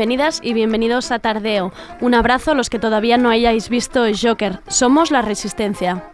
Bienvenidas y bienvenidos a Tardeo. Un abrazo a los que todavía no hayáis visto Joker. Somos la Resistencia.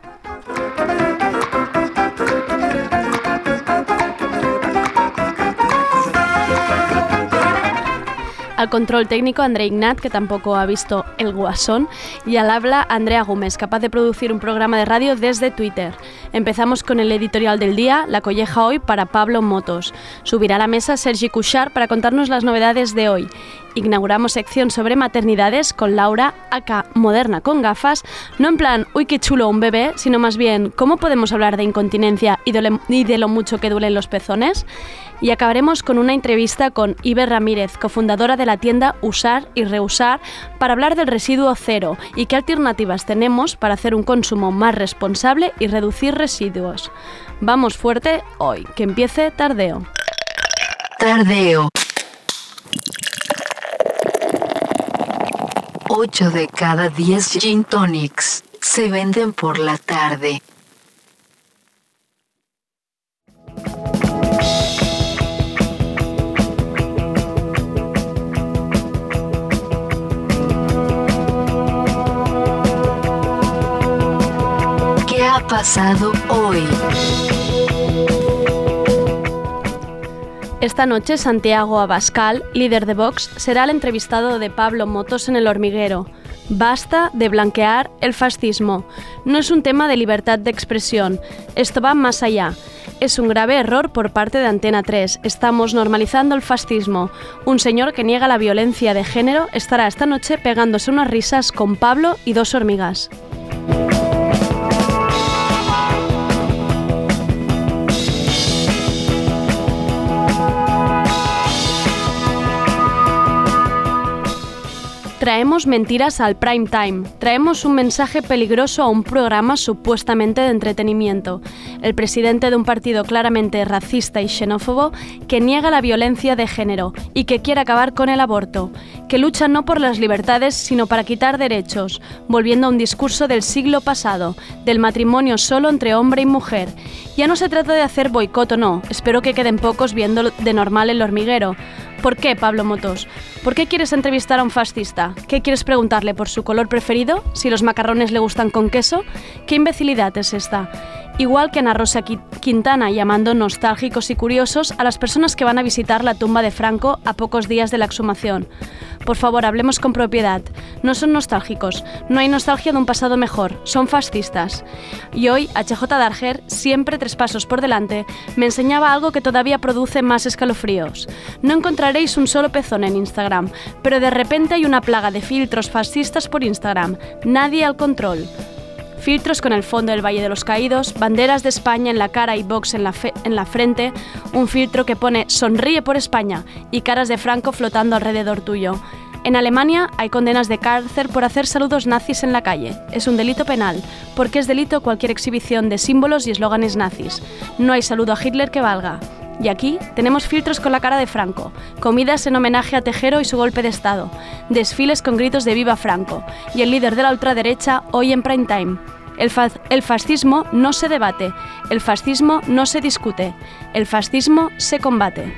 Al control técnico André Ignat, que tampoco ha visto El Guasón, y al habla Andrea Gómez, capaz de producir un programa de radio desde Twitter. Empezamos con el editorial del día, La colleja hoy para Pablo Motos. Subirá a la mesa Sergi Cuchar para contarnos las novedades de hoy. Inauguramos sección sobre maternidades con Laura, acá moderna con gafas, no en plan, uy, qué chulo un bebé, sino más bien, ¿cómo podemos hablar de incontinencia y de lo mucho que duelen los pezones? Y acabaremos con una entrevista con Iber Ramírez, cofundadora de la tienda Usar y Reusar, para hablar del residuo cero y qué alternativas tenemos para hacer un consumo más responsable y reducir residuos. Vamos fuerte hoy, que empiece Tardeo. Tardeo. 8 de cada 10 gin tonics se venden por la tarde. Hoy? Esta noche Santiago Abascal, líder de Vox, será el entrevistado de Pablo Motos en El Hormiguero. Basta de blanquear el fascismo. No es un tema de libertad de expresión. Esto va más allá. Es un grave error por parte de Antena 3. Estamos normalizando el fascismo. Un señor que niega la violencia de género estará esta noche pegándose unas risas con Pablo y dos hormigas. Traemos mentiras al prime time. Traemos un mensaje peligroso a un programa supuestamente de entretenimiento. El presidente de un partido claramente racista y xenófobo que niega la violencia de género y que quiere acabar con el aborto, que lucha no por las libertades sino para quitar derechos, volviendo a un discurso del siglo pasado, del matrimonio solo entre hombre y mujer. Ya no se trata de hacer boicot o no, espero que queden pocos viendo de normal el hormiguero ¿Por qué, Pablo Motos? ¿Por qué quieres entrevistar a un fascista? ¿Qué quieres preguntarle por su color preferido? ¿Si los macarrones le gustan con queso? ¿Qué imbecilidad es esta? Igual que Ana Rosa Quintana llamando nostálgicos y curiosos a las personas que van a visitar la tumba de Franco a pocos días de la exhumación. Por favor, hablemos con propiedad. No son nostálgicos, no hay nostalgia de un pasado mejor, son fascistas. Y hoy, HJ Darger, siempre tres pasos por delante, me enseñaba algo que todavía produce más escalofríos. No encontraréis un solo pezón en Instagram, pero de repente hay una plaga de filtros fascistas por Instagram. Nadie al control filtros con el fondo del Valle de los Caídos, banderas de España en la cara y Vox en la, en la frente, un filtro que pone Sonríe por España y caras de Franco flotando alrededor tuyo. En Alemania hay condenas de cárcel por hacer saludos nazis en la calle. Es un delito penal, porque es delito cualquier exhibición de símbolos y eslóganes nazis. No hay saludo a Hitler que valga. Y aquí tenemos filtros con la cara de Franco, comidas en homenaje a Tejero y su golpe de Estado, desfiles con gritos de Viva Franco y el líder de la ultraderecha hoy en prime time. El, fascismo no se debate, el fascismo no se discute, el fascismo se combate.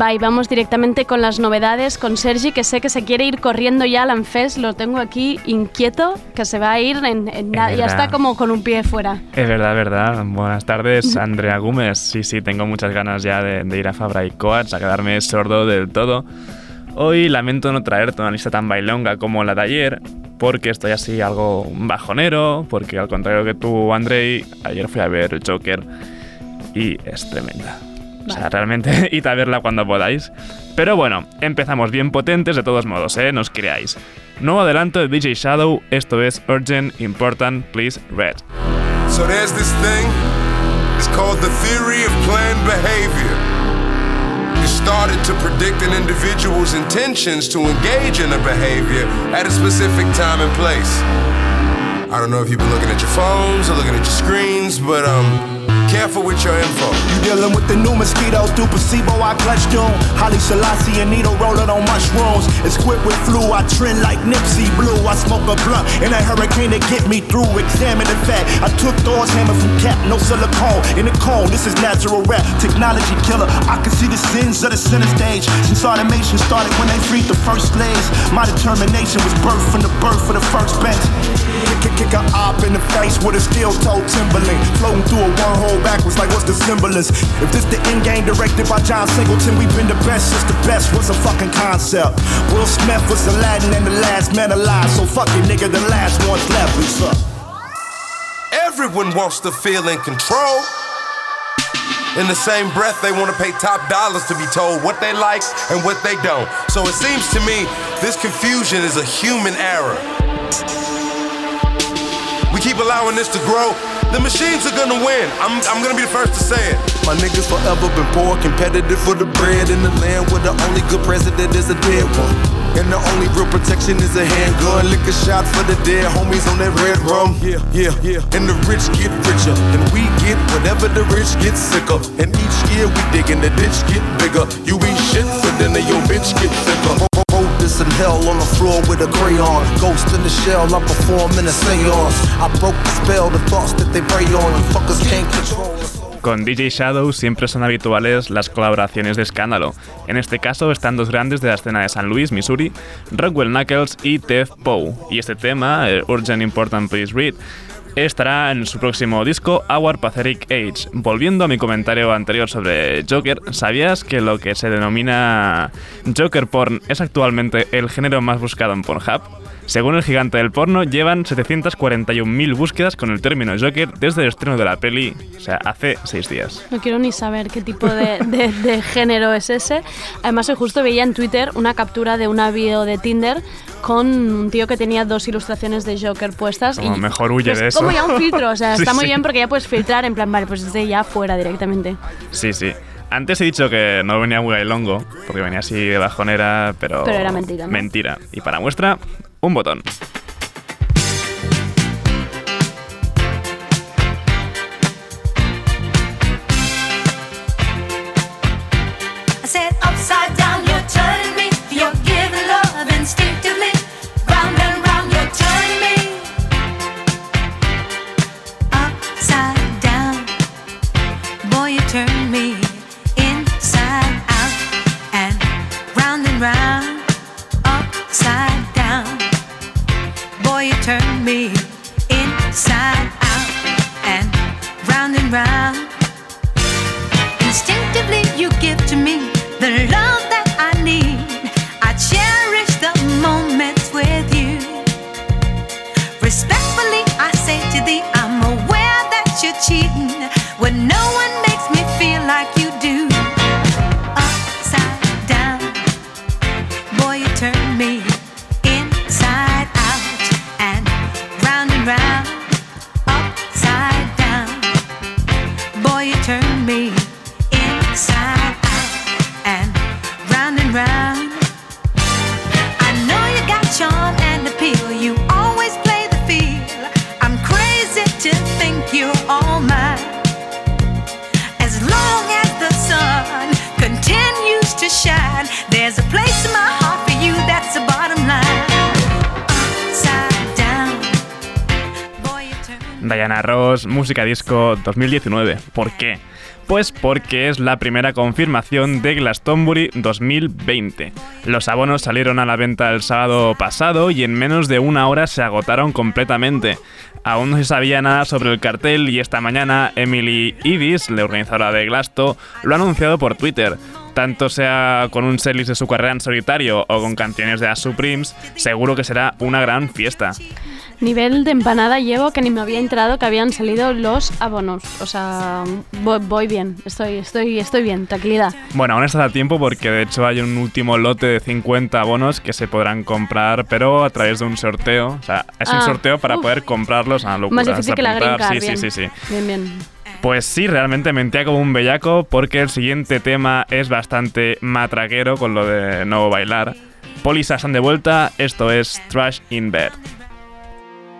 Va, y vamos directamente con las novedades, con Sergi, que sé que se quiere ir corriendo ya al Anfes, lo tengo aquí inquieto, que se va a ir en, en nada, ya está como con un pie fuera. Es verdad, verdad. Buenas tardes, Andrea Gómez. Sí, sí, tengo muchas ganas ya de, de ir a Fabra y Coats, a quedarme sordo del todo. Hoy lamento no traerte una lista tan bailonga como la de ayer, porque estoy así algo bajonero, porque al contrario que tú, Andrei, ayer fui a ver Joker y es tremenda. O sea, realmente id a verla cuando podáis. Pero bueno, empezamos bien potentes de todos modos, ¿eh? No os creáis. Nuevo adelanto de DJ Shadow, esto es Urgent, Important, Please Read. So there's this thing, it's called the theory of planned behavior. It started to predict an individual's intentions to engage in a behavior at a specific time and place. I don't know if you've been looking at your phones or looking at your screens, but um, Careful with your info. You dealing with the new mosquito through placebo, I clutch doom. Holly Selassie and needle rolling on mushrooms. It's quick with flu, I trend like Nipsey Blue. I smoke a blunt in a hurricane to get me through. Examine the fact. I took Thor's hammer from cap, no silicone. In the cone, this is natural rap. Technology killer. I can see the sins of the center stage. Since automation started when they freed the first slaves. My determination was birth from the birth of the first bench. Kick, kick, a op in the face with a steel toe Timberland. Floating through a wormhole backwards like what's the semblance? If this the end game directed by John Singleton, we've been the best since the best was a fucking concept. Will Smith was Aladdin and the last man alive, so fuck it, nigga, the last one's left. What's up? Everyone wants to feel in control. In the same breath, they want to pay top dollars to be told what they like and what they don't. So it seems to me this confusion is a human error. We keep allowing this to grow the machines are gonna win. I'm, I'm gonna be the first to say it. My niggas forever been poor, competitive for the bread in the land where the only good president is a dead one. And the only real protection is a handgun. Lick a shot for the dead homies on that red rum. Yeah, yeah, yeah. And the rich get richer. And we get whatever the rich get sicker. And each year we dig in the ditch get bigger. You eat shit for dinner, your bitch get thicker this in hell on the floor with a crayon. Ghost in the shell, I perform in a seance. I broke the spell, the thoughts that they prey on. You fuckers can't control Con DJ Shadow siempre son habituales las colaboraciones de escándalo. En este caso están dos grandes de la escena de San Luis, Missouri, Rockwell Knuckles y Tev Poe. Y este tema, Urgent Important Please Read, estará en su próximo disco, Our Pathetic Age. Volviendo a mi comentario anterior sobre Joker, ¿sabías que lo que se denomina Joker Porn es actualmente el género más buscado en Pornhub? Según el gigante del porno, llevan 741.000 búsquedas con el término Joker desde el estreno de la peli, o sea, hace seis días. No quiero ni saber qué tipo de, género es ese. Además, hoy justo veía en Twitter una captura de una video de Tinder con un tío que tenía dos ilustraciones de Joker puestas. y mejor huye pues de eso. Como ya un filtro, o sea, está muy bien porque ya puedes filtrar en plan, vale, pues desde ya fuera directamente. Sí, sí. Antes he dicho que no venía muy longo, porque venía así de bajonera, pero... Pero era mentira, Mentira. Y para muestra, Umbodon. Música Disco 2019. ¿Por qué? Pues porque es la primera confirmación de Glastonbury 2020. Los abonos salieron a la venta el sábado pasado y en menos de una hora se agotaron completamente. Aún no se sabía nada sobre el cartel y esta mañana Emily Ivis, la organizadora de Glasto, lo ha anunciado por Twitter. Tanto sea con un setlist de su carrera en solitario o con canciones de las Supremes, seguro que será una gran fiesta. Nivel de empanada llevo que ni me había enterado que habían salido los abonos. O sea, voy, voy bien, estoy, estoy, estoy bien, tranquilidad. Bueno, aún estás a tiempo porque de hecho hay un último lote de 50 abonos que se podrán comprar, pero a través de un sorteo. O sea, es un Ah, sorteo para uf. poder comprarlos a locura. Más difícil que la card, Sí, bien. sí, sí, sí. Bien, bien. Pues sí, realmente mentía como un bellaco porque el siguiente tema es bastante matraquero con lo de no bailar. Polisa están de vuelta, esto es Trash in Bed.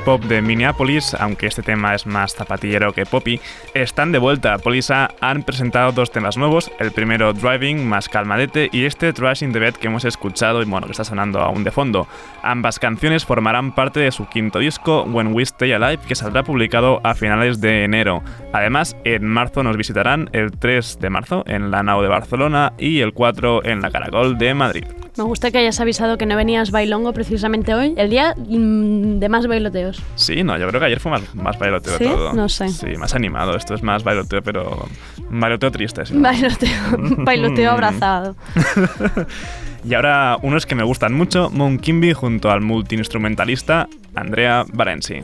pop de Minneapolis, aunque este tema es más zapatillero que poppy, están de vuelta. Polisa han presentado dos temas nuevos, el primero Driving, más calmadete, y este Trash in the Bed que hemos escuchado y bueno, que está sonando aún de fondo. Ambas canciones formarán parte de su quinto disco, When We Stay Alive, que saldrá publicado a finales de enero. Además, en marzo nos visitarán el 3 de marzo en la Nau de Barcelona y el 4 en la Caracol de Madrid. Me gusta que hayas avisado que no venías bailongo precisamente hoy, el día mm, de más bailoteos. Sí, no, yo creo que ayer fue más, más bailoteo ¿Sí? todo. No sé. Sí, más animado. Esto es más bailoteo, pero. Bailoteo triste, sí. Bailoteo, bailoteo abrazado. Y ahora unos que me gustan mucho: Moon Kimby junto al multiinstrumentalista Andrea Barenzi.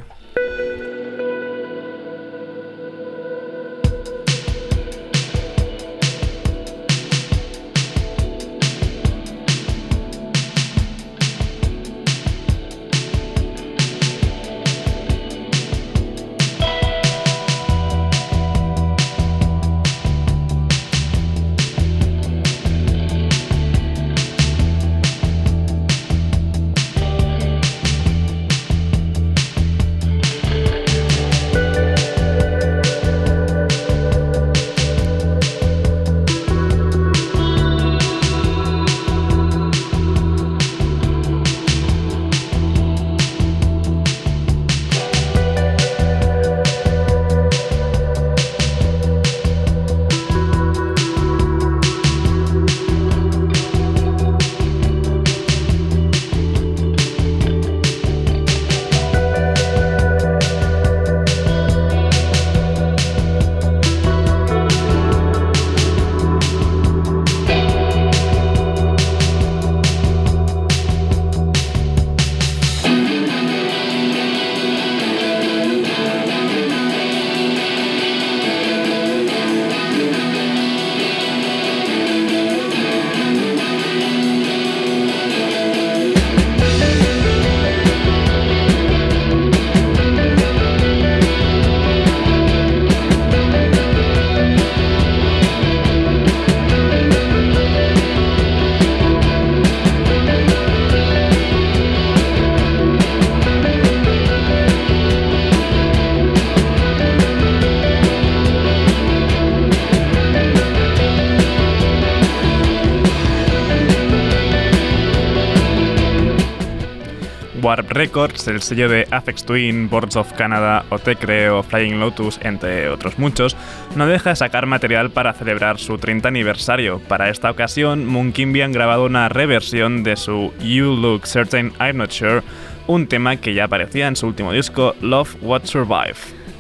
Records, el sello de Afex Twin, Boards of Canada, Otecre o Flying Lotus, entre otros muchos, no deja de sacar material para celebrar su 30 aniversario. Para esta ocasión, Moonkimby han grabado una reversión de su You Look Certain I'm Not Sure, un tema que ya aparecía en su último disco, Love What Survive.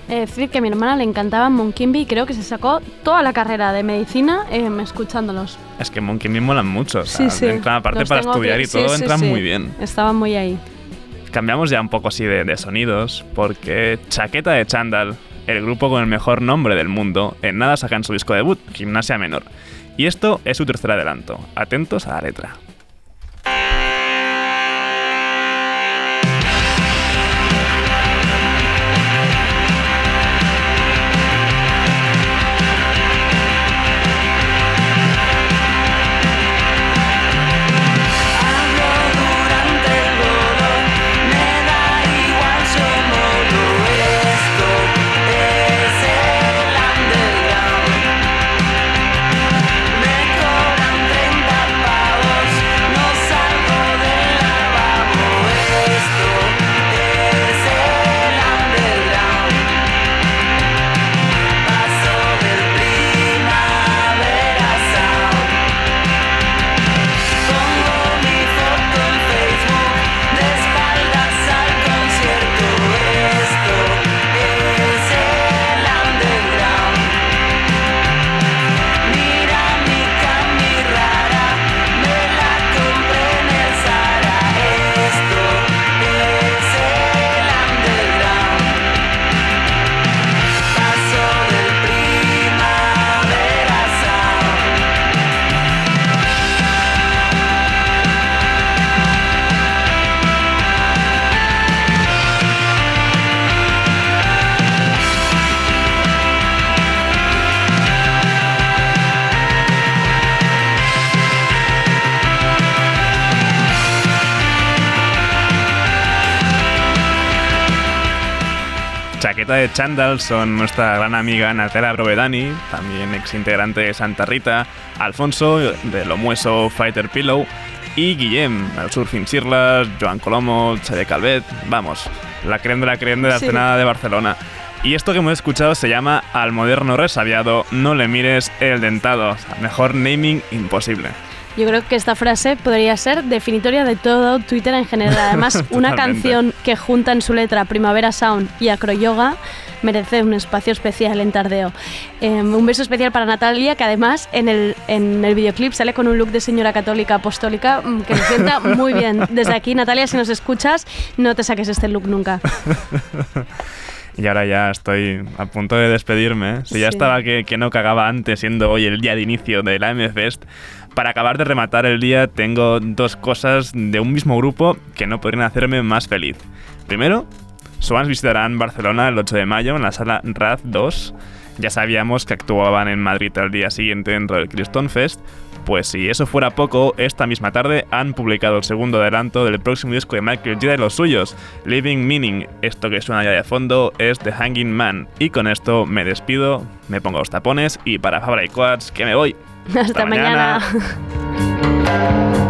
Eh, decir que a mi hermana le encantaba Moonkimby y creo que se sacó toda la carrera de medicina em, escuchándolos. Es que Moonkimby molan mucho, o sea, Sí, sí. entran- aparte Los para estudiar que- y todo, sí, entran muy bien. Estaban muy ahí. Cambiamos ya un poco así de, sonidos, porque Chaqueta de Chandal, el grupo con el mejor nombre del mundo, en nada sacan su disco debut, Gimnasia Menor. Y esto es su tercer adelanto. Atentos a la letra. Chaqueta de Chandal son nuestra gran amiga Natela Brovedani, también ex integrante de Santa Rita, Alfonso de Lomueso Fighter Pillow y Guillem, el Surfing Sirlas, Joan Colomo, Xavier Calvet, vamos, la creen de la creen de la Sí. escena de Barcelona. Y esto que hemos escuchado se llama Al moderno resabiado, no le mires el dentado. O sea, mejor naming imposible. Yo creo que esta frase podría ser definitoria de todo Twitter en general. Además, una canción que junta en su letra Primavera Sound y Acroyoga merece un espacio especial en Tardeo. Eh, un beso especial para Natalia, que además en el, en el videoclip sale con un look de señora católica apostólica mm, que le sienta muy bien. Desde aquí, Natalia, si nos escuchas, no te saques este look nunca. Y ahora ya estoy a punto de despedirme. Si ya Sí. estaba que, que no cagaba antes, siendo hoy el día de inicio de la M-Fest, para acabar de rematar el día tengo dos cosas de un mismo grupo que no podrían hacerme más feliz. Primero, Swans visitarán Barcelona el 8 de mayo en la sala RAD 2. Ya sabíamos que actuaban en Madrid al día siguiente dentro del Criston Fest. Pues si eso fuera poco, esta misma tarde han publicado el segundo adelanto del próximo disco de Michael Gira y los suyos, Living Meaning. Esto que suena ya de fondo es The Hanging Man. Y con esto me despido, me pongo los tapones y para Fabra y Coats que me voy. Hasta, mañana.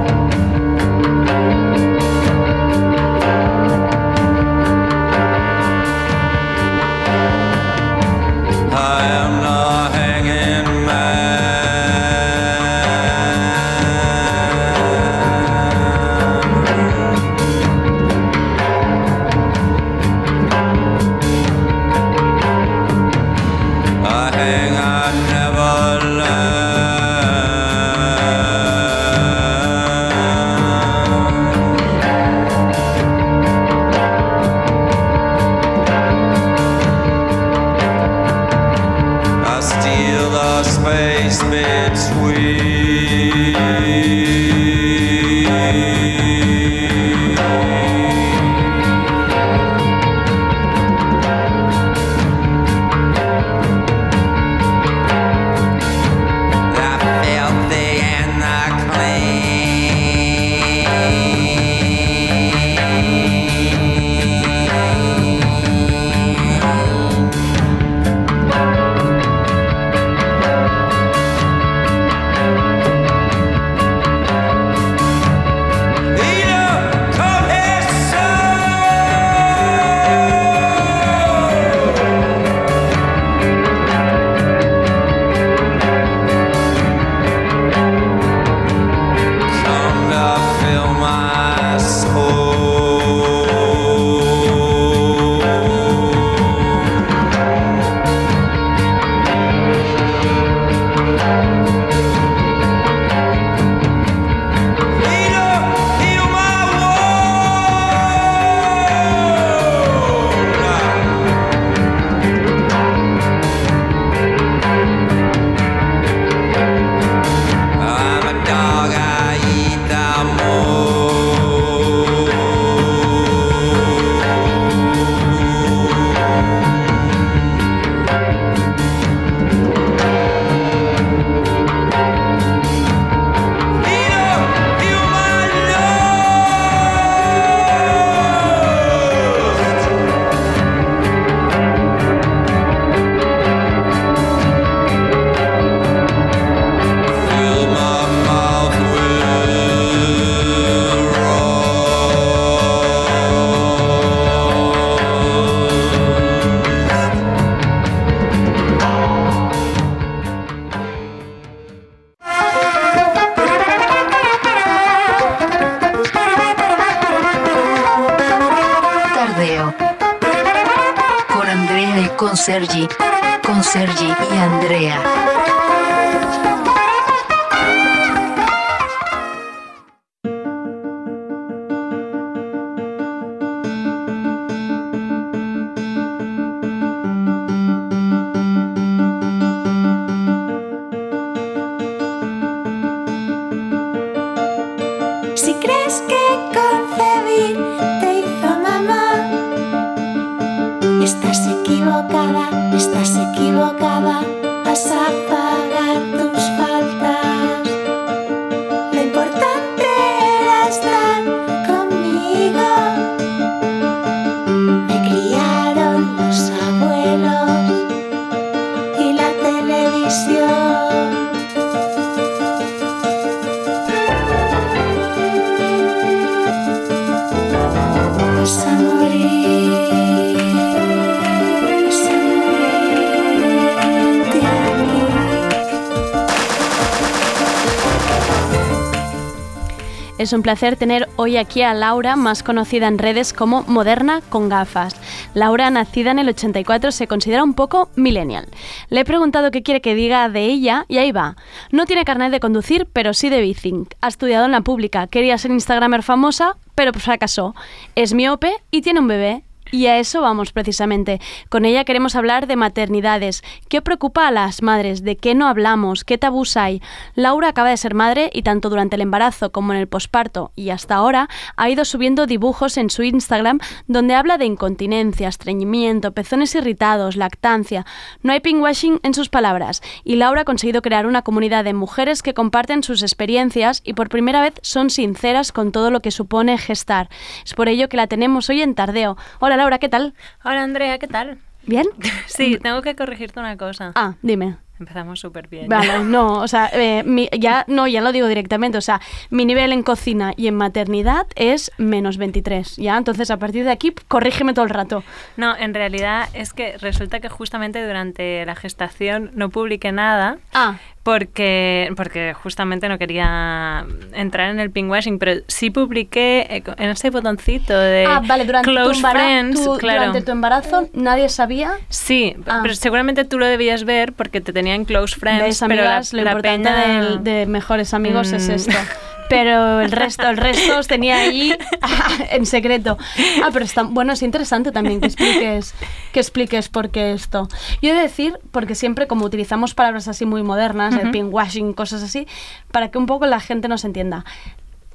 Es un placer tener hoy aquí a Laura, más conocida en redes como Moderna con gafas. Laura, nacida en el 84, se considera un poco millennial. Le he preguntado qué quiere que diga de ella y ahí va. No tiene carnet de conducir, pero sí de bicing. Ha estudiado en la pública, quería ser Instagramer famosa, pero fracasó. Es miope y tiene un bebé. Y a eso vamos precisamente. Con ella queremos hablar de maternidades. ¿Qué preocupa a las madres? ¿De qué no hablamos? ¿Qué tabús hay? Laura acaba de ser madre y tanto durante el embarazo como en el posparto y hasta ahora ha ido subiendo dibujos en su Instagram donde habla de incontinencia, estreñimiento, pezones irritados, lactancia. No hay pinkwashing en sus palabras y Laura ha conseguido crear una comunidad de mujeres que comparten sus experiencias y por primera vez son sinceras con todo lo que supone gestar. Es por ello que la tenemos hoy en Tardeo. Hola Laura, ¿qué tal? Hola Andrea, ¿qué tal? ¿Bien? Sí, tengo que corregirte una cosa. Ah, dime. Empezamos súper bien. Vale, no, o sea, eh, mi- ya no, ya lo digo directamente, o sea, mi nivel en cocina y en maternidad es menos 23, ya, entonces a partir de aquí corrígeme todo el rato. No, en realidad es que resulta que justamente durante la gestación no publiqué nada. Ah. Porque, porque justamente no quería entrar en el pinkwashing, pero sí publiqué eh, en ese botoncito de Ah, vale, durante tu, Close embara- Friends, tu- claro. durante tu embarazo nadie sabía. Sí, Ah. pero seguramente tú lo debías ver porque te tenían Close Friends, ¿Veis, pero la, lo la importante peña- del- de mejores amigos es Mm. esto. Pero el resto, el resto os tenía ahí en secreto. Ah, pero está, bueno, es interesante también que expliques, que expliques por qué esto. Yo he de decir, porque siempre como utilizamos palabras así muy modernas, el pinkwashing, cosas así, para que un poco la gente nos entienda.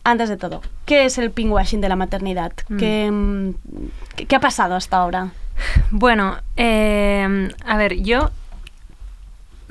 Antes de todo, ¿qué es el pinkwashing de la maternidad? ¿Qué, mm, qué- qué ha pasado hasta ahora? Bueno, eh, a ver, yo...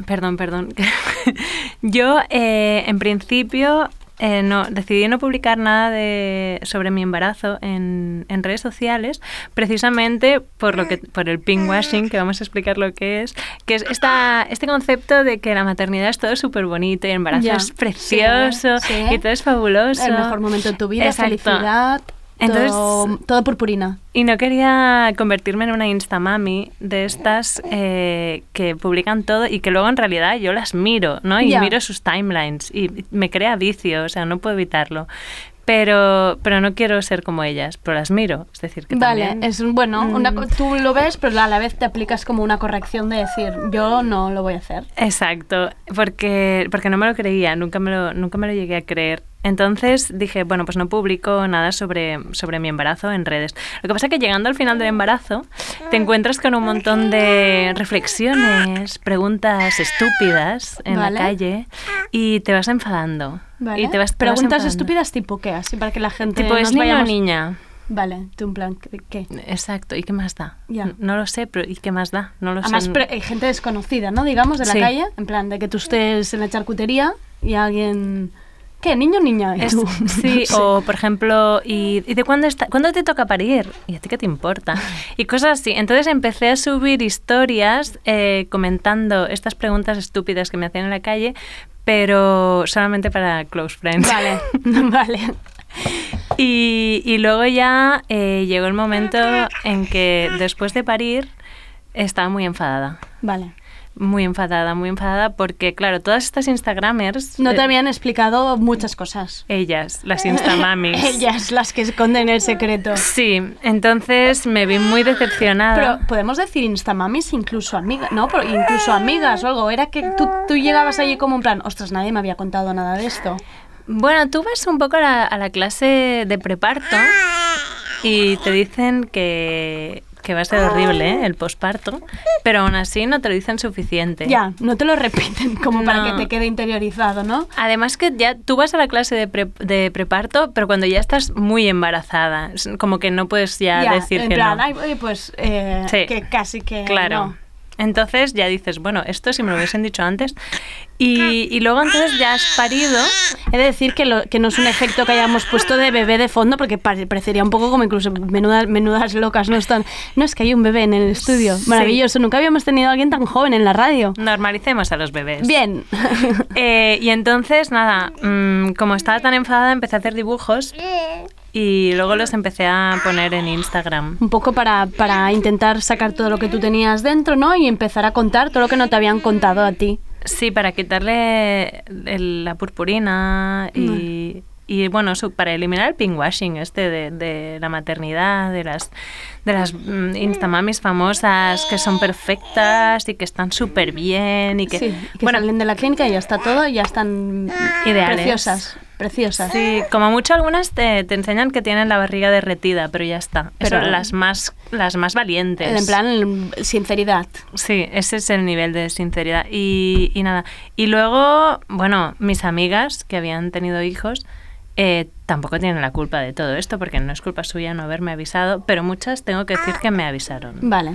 Perdón, perdón. yo, eh, en principio, eh, no, decidí no publicar nada de, sobre mi embarazo en, en redes sociales, precisamente por lo que por el pinkwashing, que vamos a explicar lo que es, que es esta, este concepto de que la maternidad es todo súper bonito y el embarazo Ya. es precioso Sí, sí. y todo es fabuloso. El mejor momento de tu vida, Exacto. felicidad, Entonces, todo, todo purpurina. y no quería convertirme en una instamami de estas eh, que publican todo y que luego en realidad yo las miro, ¿no? Y miro sus timelines y me crea vicio, o sea, no puedo evitarlo. Pero, pero no quiero ser como ellas, pero las miro. Es decir, que Vale, también... es bueno, una Mm. tú lo ves, pero a la vez te aplicas como una corrección de decir, yo no lo voy a hacer. Exacto, porque, porque no me lo creía, nunca me lo, nunca me lo llegué a creer. Entonces dije, bueno, pues no publico nada sobre, sobre mi embarazo en redes. Lo que pasa es que llegando al final del embarazo, te encuentras con un montón de reflexiones, preguntas estúpidas en Vale. la calle y te vas enfadando. Vale. Y te vas, te Preguntas estúpidas tipo qué, así para que la gente Tipo, ¿es niño o niña? Vale, tú en plan, ¿qué? Exacto, ¿y qué más da? Ya. No lo sé, pero ¿y qué más da? No lo Además, sé. pero hay gente desconocida, ¿no? Digamos, de la Sí. calle, en plan, de que tú estés en la charcutería y alguien... ¿Qué? ¿Niño o niña? Y Es- tú, sí, o por ejemplo, ¿y, y de cuándo, está, cuándo te toca parir? ¿Y a ti qué te importa? Y cosas así. Entonces empecé a subir historias eh, comentando estas preguntas estúpidas que me hacían en la calle, pero solamente para close friends. Vale, vale. Y, y luego ya eh, llegó el momento en que después de parir estaba muy enfadada. Vale. Muy enfadada, muy enfadada porque, claro, todas estas Instagramers... No te eh, habían explicado muchas cosas. Ellas, las Instamamis. Ellas, las que esconden el secreto. Sí, entonces me vi muy decepcionada. Pero podemos decir instamamis, incluso amigas, ¿no? Pero incluso amigas o algo. Era que tú, tú llegabas allí como en plan, ostras, nadie me había contado nada de esto. Bueno, tú vas un poco a la, a la clase de preparto y te dicen que, que va a ser horrible ¿eh? el posparto, pero aún así no te lo dicen suficiente. Ya, no te lo repiten como para que te quede interiorizado, ¿no? Además que ya tú vas a la clase de, pre- de preparto, pero cuando ya estás muy embarazada, como que no puedes ya, Ya, decir en que plan, no. "Ay, pues eh, Sí. que casi que Claro. no". Entonces ya dices, bueno, esto si me lo hubiesen dicho antes. Y, y luego entonces ya has parido. He de decir que, lo- que no es un efecto que hayamos puesto de bebé de fondo, porque pare- parecería un poco como incluso menudas, menudas locas, ¿no? Están, no, es que hay un bebé en el estudio. Sí. Maravilloso, nunca habíamos tenido a alguien tan joven en la radio. Normalicemos a los bebés. Bien. Eh, y entonces, nada, mm, como estaba tan enfadada, empecé a hacer dibujos y luego los empecé a poner en Instagram. un poco para, para intentar sacar todo lo que tú tenías dentro, ¿no? Y empezar a contar todo lo que no te habían contado a ti. Sí, para quitarle el- la purpurina y, y, bueno, su- para eliminar el pinkwashing este de, de la maternidad, de las de las mm, instamamis famosas que son perfectas y que están súper bien y que, sí, que salen de la clínica y ya está todo, y ya están Ideales. preciosas, preciosas. Sí, como mucho algunas te, te enseñan que tienen la barriga derretida, pero ya está. Pero- Eso, las más las más valientes. En plan, sinceridad. Sí, ese es el nivel de sinceridad. Y, y nada. Y luego, bueno, mis amigas que habían tenido hijos eh, tampoco tienen la culpa de todo esto, porque no es culpa suya no haberme avisado, pero muchas tengo que decir que me avisaron. Vale.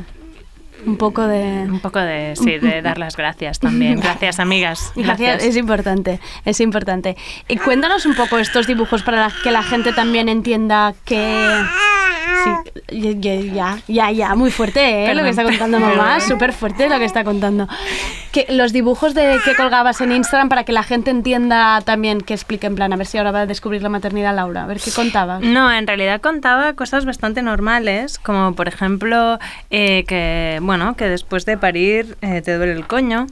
Un poco de... Un poco de, sí, de dar las gracias también. Gracias, amigas. Gracias, es importante, es importante. Y cuéntanos un poco estos dibujos para que la gente también entienda que... Sí, ya, ya, ya, muy fuerte, ¿eh? Lo que está contando mamá, súper fuerte lo que está contando. Que los dibujos de que colgabas en Instagram para que la gente entienda también, que explique en plan, a ver si ahora va a descubrir la maternidad Laura, a ver qué contabas. No, en realidad contaba cosas bastante normales, como por ejemplo eh, que, bueno, que después de parir eh, te duele el coño,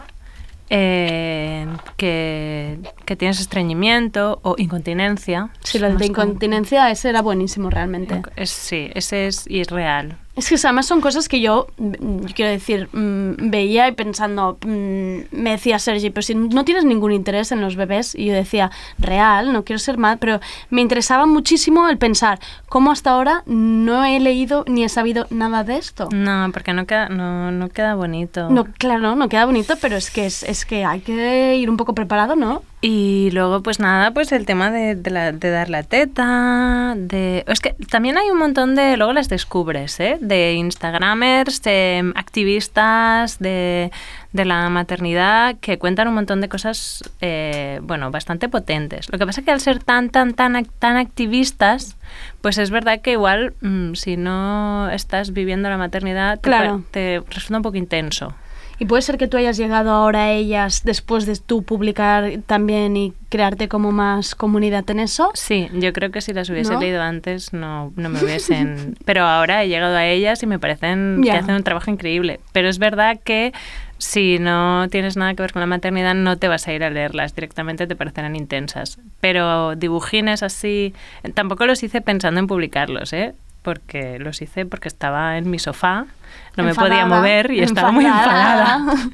eh, que, que tienes estreñimiento o incontinencia. Sí, lo de como- incontinencia, ese era buenísimo realmente. es- sí, ese es y es que además son cosas que yo, mm, quiero decir, mm, veía y pensando, mm, me decía Sergi, pero si no tienes ningún interés en los bebés, y yo decía, real, no quiero ser mal, pero me interesaba muchísimo el pensar, ¿cómo hasta ahora no he leído ni he sabido nada de esto? No, porque no queda, no, no queda bonito. No, claro, no queda bonito, pero es que, es, es que hay que ir un poco preparado, ¿no? Y luego, pues nada, pues el tema de, de la- de dar la teta, de... Es que también hay un montón de... Luego las descubres, ¿eh? De Instagramers, de activistas, de, de la maternidad, que cuentan un montón de cosas, eh, bueno, bastante potentes. Lo que pasa es que al ser tan, tan, tan, tan activistas, pues es verdad que igual, mm, si no estás viviendo la maternidad, te, Claro. te resulta un poco intenso. Y puede ser que tú hayas llegado ahora a ellas después de tú publicar también y crearte como más comunidad en eso. Sí, yo creo que si las hubiese ¿No? leído antes no, no me hubiesen... Pero ahora he llegado a ellas y me parecen que hacen un trabajo increíble. Pero es verdad que si no tienes nada que ver con la maternidad no te vas a ir a leerlas, directamente te parecerán intensas. Pero dibujines así... Tampoco los hice pensando en publicarlos, ¿eh? Porque los hice porque estaba en mi sofá, no me podía mover y estaba muy enfadada. enfadada.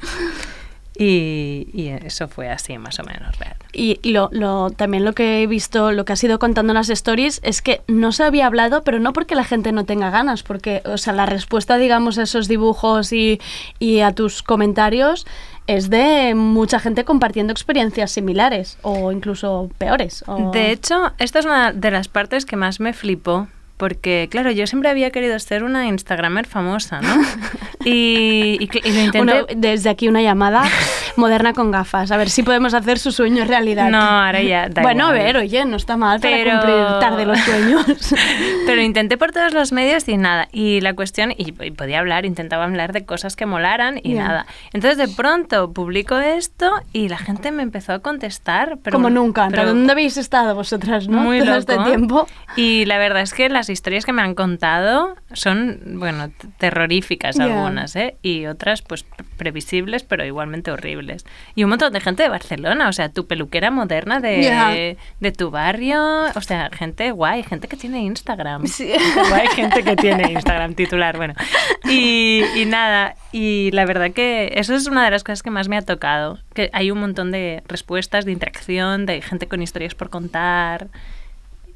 Y, y eso fue así, más o menos real. Y lo, lo, también lo que he visto, lo que has ido contando en las stories, es que no se había hablado, pero no porque la gente no tenga ganas, porque, o sea, la respuesta, digamos, a esos dibujos y, y a tus comentarios es de mucha gente compartiendo experiencias similares o incluso peores. o- De hecho, esta es una de las partes que más me flipó. Porque, claro, yo siempre había querido ser una Instagramer famosa, ¿no? Y, y y lo intenté. Uno- desde aquí una llamada moderna con gafas, a ver si podemos hacer su sueño realidad. No, ahora ya da Bueno, a igual. ver, oye, no está mal para Pero- cumplir tarde los sueños. Pero intenté por todos los medios y nada. Y la cuestión, y, y podía hablar, intentaba hablar de cosas que molaran y nada. Entonces de pronto publico esto y la gente me empezó a contestar. Pero, Como nunca. pero ¿Dónde habéis estado vosotras, no? Muy Todo loco. este tiempo. Y la verdad es que las historias que me han contado son, bueno, terroríficas Ya. algunas, ¿eh? Y otras, pues, pre- previsibles, pero igualmente horribles. Y un montón de gente de Barcelona, o sea, tu peluquera moderna de, Ya. de tu barrio, o sea, gente guay, gente que tiene Instagram. Sí. Guay, gente que tiene Instagram titular, bueno. Y, y nada, y la verdad que eso es una de las cosas que más me ha tocado, que hay un montón de respuestas, de interacción, de gente con historias por contar.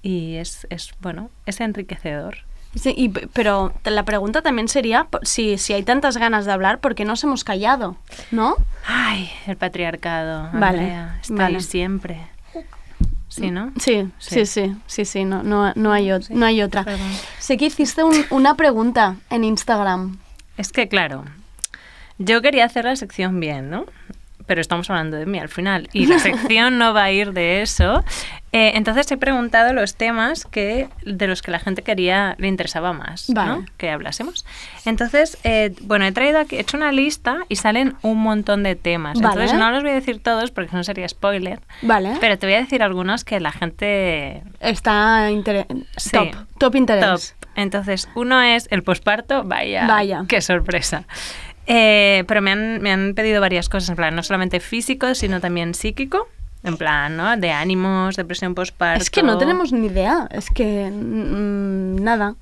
Y es, es bueno, es enriquecedor. Sí, y pero la pregunta también sería si, si hay tantas ganas de hablar, ¿por qué nos hemos callado? ¿No? Ay, el patriarcado. Vale, Andrea, está vale. ahí siempre. Sí, ¿no? Sí, sí, Sí. sí, sí, sí, no, no, no, hay, no hay otra. Perdón. Sé que hiciste un- una pregunta en Instagram. Es que, claro, yo quería hacer la sección bien, ¿no? Pero estamos hablando de mí al final. Y la sección no va a ir de eso. Eh, entonces he preguntado los temas que, de los que la gente quería, le interesaba más, Vale. ¿no? Que hablásemos. Entonces, eh, bueno, he traído aquí, he hecho una lista y salen un montón de temas. Vale. Entonces no los voy a decir todos porque no sería spoiler. Vale. Pero te voy a decir algunos que la gente Está Sí. top, top interés. Top. Entonces, uno es el posparto, vaya, Vaya. qué sorpresa. Eh, pero me han, me han pedido varias cosas, en plan, no solamente físico, sino también psíquico, en plan, ¿no? De ánimos, depresión posparto. Es que no tenemos ni idea, es que mm, nada.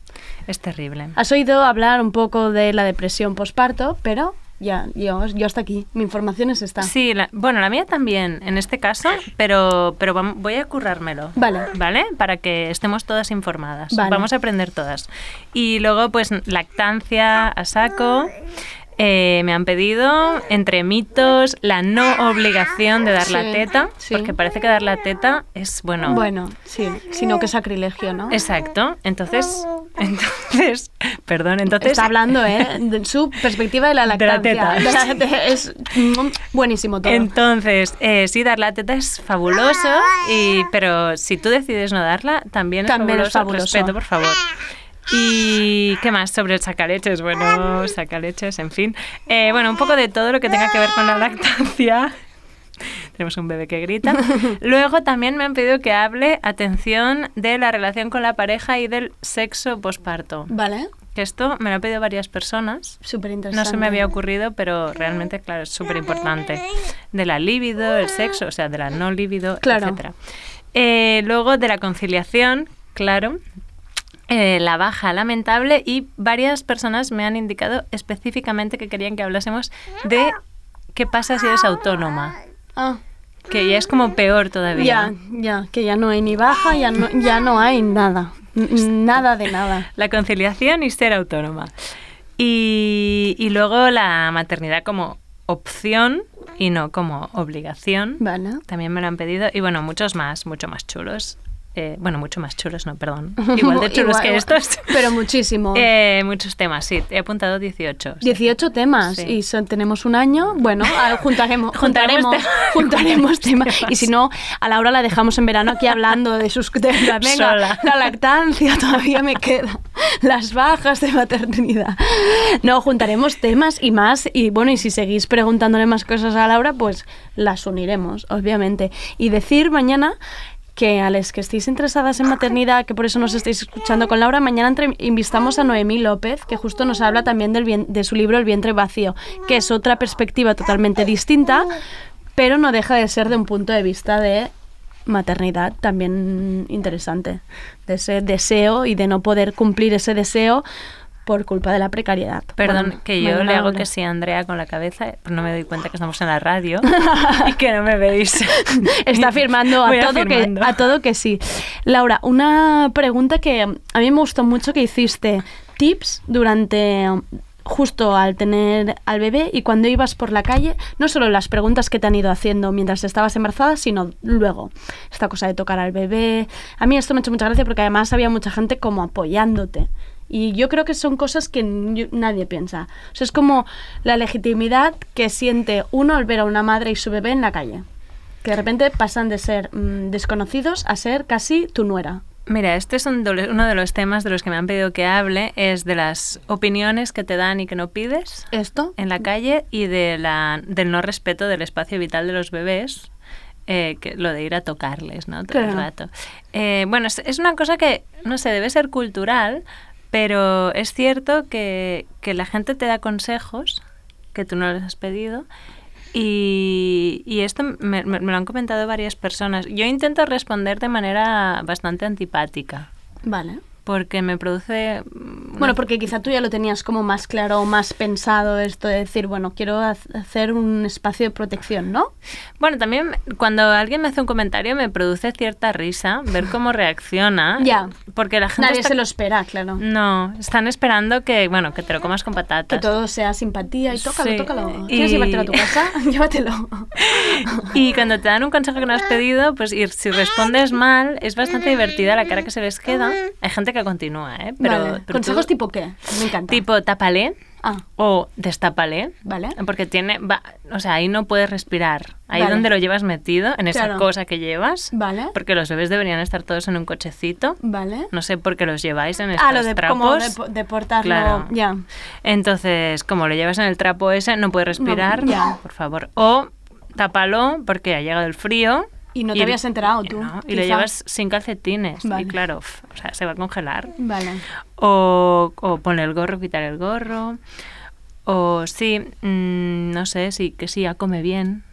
Es terrible. Has oído hablar un poco de la depresión posparto, pero ya, yo, yo hasta aquí, mi información es esta. Sí, la- bueno, la mía también, en este caso, pero, pero voy a currármelo. Vale. ¿Vale? Para que estemos todas informadas. Vale. Vamos a aprender todas. Y luego, pues, lactancia a saco. Eh, me han pedido entre mitos la no obligación de dar la teta, sí. porque parece que dar la teta es bueno. Bueno, sí, sino que sacrilegio, ¿no? Exacto. Entonces, entonces, perdón, entonces Está hablando, ¿eh? De su perspectiva de la lactancia. teta. De la- de- es buenísimo todo. Entonces, eh, sí, dar la teta es fabuloso, y, pero si tú decides no darla, también es También es fabuloso. fabuloso. Respeto, por favor. ¿Y qué más sobre el sacaleches? Bueno, sacaleches, en fin. Eh, bueno, un poco de todo lo que tenga que ver con la lactancia. Tenemos un bebé que grita. Luego también me han pedido que hable, atención, de la relación con la pareja y del sexo posparto. Vale, Que esto me lo han pedido varias personas. súper interesante. No se me había ocurrido, pero realmente, claro, es súper importante. De la libido, el sexo, o sea, de la no libido, Claro. etcétera. Eh, luego de la conciliación, claro. Eh, la baja lamentable y varias personas me han indicado específicamente que querían que hablásemos de qué pasa si eres autónoma, Ah, que ya es como peor todavía. ya, ya, que ya no hay ni baja, ya no, ya no hay nada. Nada de nada. La conciliación y ser autónoma. Y, y luego la maternidad como opción y no como obligación. Vale. También me lo han pedido. Y bueno, muchos más, mucho más chulos. Eh, bueno, mucho más chulos, no, perdón. Igual de chulos Igual, que estos. Pero muchísimo. Eh, muchos temas, sí. He apuntado 18. o sea 18 temas Sí. y son- tenemos un año. Bueno, juntaremos, Juntaremos juntaremos, temas. temas. Temas. Y si no, a Laura la dejamos en verano aquí hablando de sus la, venga, Sola. la lactancia todavía me queda, las bajas de maternidad. No, juntaremos temas y más. Y bueno, y si seguís preguntándole más cosas a Laura, pues las uniremos, obviamente. Y decir mañana que a las que estéis interesadas en maternidad, que por eso nos estáis escuchando con Laura, mañana entre- invitamos a Noemí López, que justo nos habla también del bien- de su libro El vientre vacío, que es otra perspectiva totalmente distinta, pero no deja de ser de un punto de vista de maternidad también interesante, de ese deseo y de no poder cumplir ese deseo por culpa de la precariedad. Perdón, Bueno, que yo le hago que sí a Andrea con la cabeza, pero no me doy cuenta que estamos en la radio y que no me veis. Está afirmando a Voy todo, que, a todo que sí. Laura, una pregunta que a mí me gustó mucho que hiciste. Tips durante justo al tener al bebé y cuando ibas por la calle, no solo las preguntas que te han ido haciendo mientras estabas embarazada, sino luego. Esta cosa de tocar al bebé. A mí esto me ha hecho mucha gracia porque además había mucha gente como apoyándote. Y yo creo que son cosas que nadie piensa. O sea, es como la legitimidad que siente uno al ver a una madre y su bebé en la calle. Que de repente pasan de ser mm, desconocidos a ser casi tu nuera. Mira, este es un uno de los temas de los que me han pedido que hable, es de las opiniones que te dan y que no pides ¿Esto? en la calle y de la, del no respeto del espacio vital de los bebés. eh, que lo de ir a tocarles, ¿no? Todo el Claro. rato. Eh, bueno, es, es una cosa que, no sé, debe ser cultural, pero es cierto que, que la gente te da consejos que tú no les has pedido. Y, y esto me, me- lo han comentado varias personas. Yo intento responder de manera bastante antipática, Vale. Porque me produce... mm, Bueno, porque quizá tú ya lo tenías como más claro o más pensado esto de decir, bueno, quiero hacer un espacio de protección, ¿no? Bueno, también cuando alguien me hace un comentario me produce cierta risa ver cómo reacciona. Ya. Porque la gente Nadie está- se lo espera, claro. No, están esperando que, bueno, que te lo comas con Que patatas. todo sea simpatía y tócalo, Sí, tócalo. y- ¿Quieres llevártelo a tu casa? Llévatelo. Y cuando te dan un consejo que no has pedido, pues y si respondes mal, es bastante divertida la cara que se les queda. Hay gente que continúa, ¿eh? Pero, vale. pero ¿Consejos tú- tipo qué? Me encanta. tipo tápale Ah, o destápale. vale. Porque tiene, va- o sea, ahí no puedes respirar. Ahí Vale. donde lo llevas metido, en esa Claro. cosa que llevas. Vale. Porque los bebés deberían estar todos en un cochecito. Vale. No sé por qué los lleváis en estos Ah, lo de trapos. como de, po- de portarlo. Claro. Ya. Entonces, como lo llevas en el trapo ese, no puedes respirar, ya. por favor. O tápalo porque ha llegado el frío. Y no te habías enterado tú, no, y lo llevas sin calcetines. Vale. Y claro, o sea, se va a congelar. Vale. O, o poner el gorro, quitar el gorro. O sí, mm, no sé, sí, que sí, ya come bien.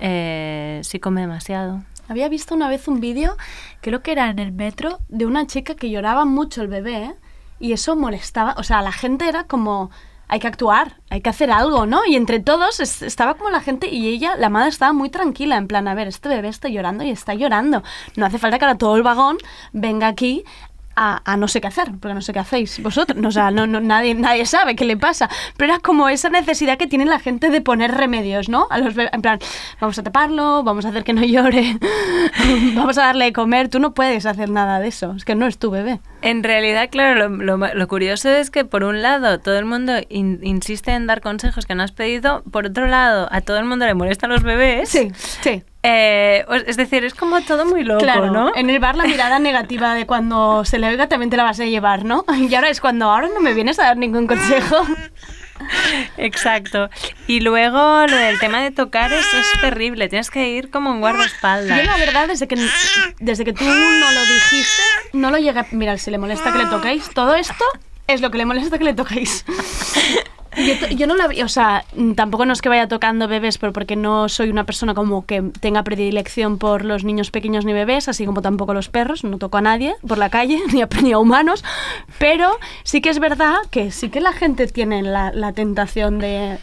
Eh, sí come demasiado. Había visto una vez un vídeo, creo que era en el metro, de una chica que lloraba mucho el bebé ¿eh? y eso molestaba. O sea, la gente era como, hay que actuar, hay que hacer algo, ¿no? Y entre todos es- estaba como la gente y ella, la madre estaba muy tranquila, en plan, a ver, este bebé está llorando y está llorando. No hace falta que ahora todo el vagón venga aquí. A, a no sé qué hacer, porque no sé qué hacéis vosotros, no, o sea, no, no- nadie, nadie sabe qué le pasa, pero era como esa necesidad que tiene la gente de poner remedios, ¿no? A los bebés, en plan, vamos a taparlo, vamos a hacer que no llore, vamos a darle de comer, tú no puedes hacer nada de eso, es que no es tu bebé. En realidad, claro, lo, lo ma- lo curioso es que por un lado todo el mundo in- insiste en dar consejos que no has pedido, por otro lado a todo el mundo le molestan los bebés. Sí, sí. Eh, es decir, es como todo muy loco, Claro, ¿no? en el bar la mirada negativa de cuando se le oiga también te la vas a llevar, ¿no? Y ahora es cuando ahora no me vienes a dar ningún consejo. Exacto. Y luego lo del tema de tocar es, es terrible. Tienes que ir como un guardaespaldas. Yo la verdad, desde que, desde que tú no lo dijiste, no lo llegué a... Mira, si le molesta que le toquéis, todo esto es lo que le molesta que le toquéis. Yo, yo no había, o sea, tampoco no es que vaya tocando bebés, pero porque no soy una persona como que tenga predilección por los niños pequeños ni bebés, así como tampoco los perros, no toco a nadie por la calle, ni a, ni a humanos, pero sí que es verdad que sí que la gente tiene la, la tentación de,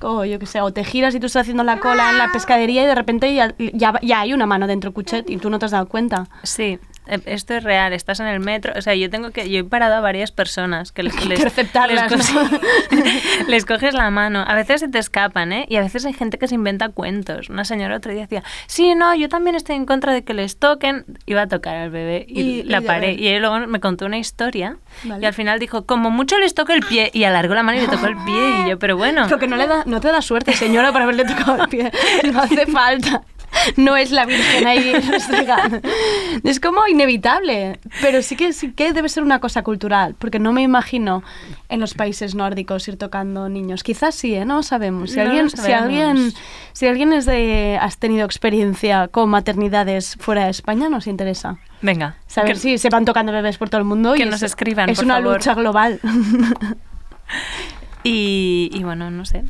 o yo que sé, o te giras y tú estás haciendo la cola en la pescadería y de repente ya, ya, ya hay una mano dentro cuchet y tú no te has dado cuenta. Sí, esto es real. Estás en el metro. O sea, yo tengo que. Yo he parado a varias personas que les, les, Interceptarlas, les, ¿no? co- les coges la mano. A veces se te escapan, ¿eh? Y a veces hay gente que se inventa cuentos. Una señora otro día decía, sí, no, yo también estoy en contra de que les toquen. Iba a tocar al bebé y, Y- la y paré. Y él luego me contó una historia Vale. y al final dijo, como mucho les toco el pie. Y alargó la mano y le tocó el pie. Y yo, pero bueno. Porque no, le da, no te da suerte, señora, para haberle tocado el pie. No hace falta. No es la Virgen ahí. Es como inevitable. Pero sí que, sí que debe ser una cosa cultural. Porque no me imagino en los países nórdicos ir tocando niños. Quizás sí, ¿eh? No sabemos. Si No alguien, si sabemos. alguien, si alguien es de, has tenido experiencia con maternidades fuera de España, nos interesa. Venga. Saber que- si se van tocando bebés por todo el mundo. Que y nos es- escriban, Es por una favor. lucha global. Y, y bueno, no sé.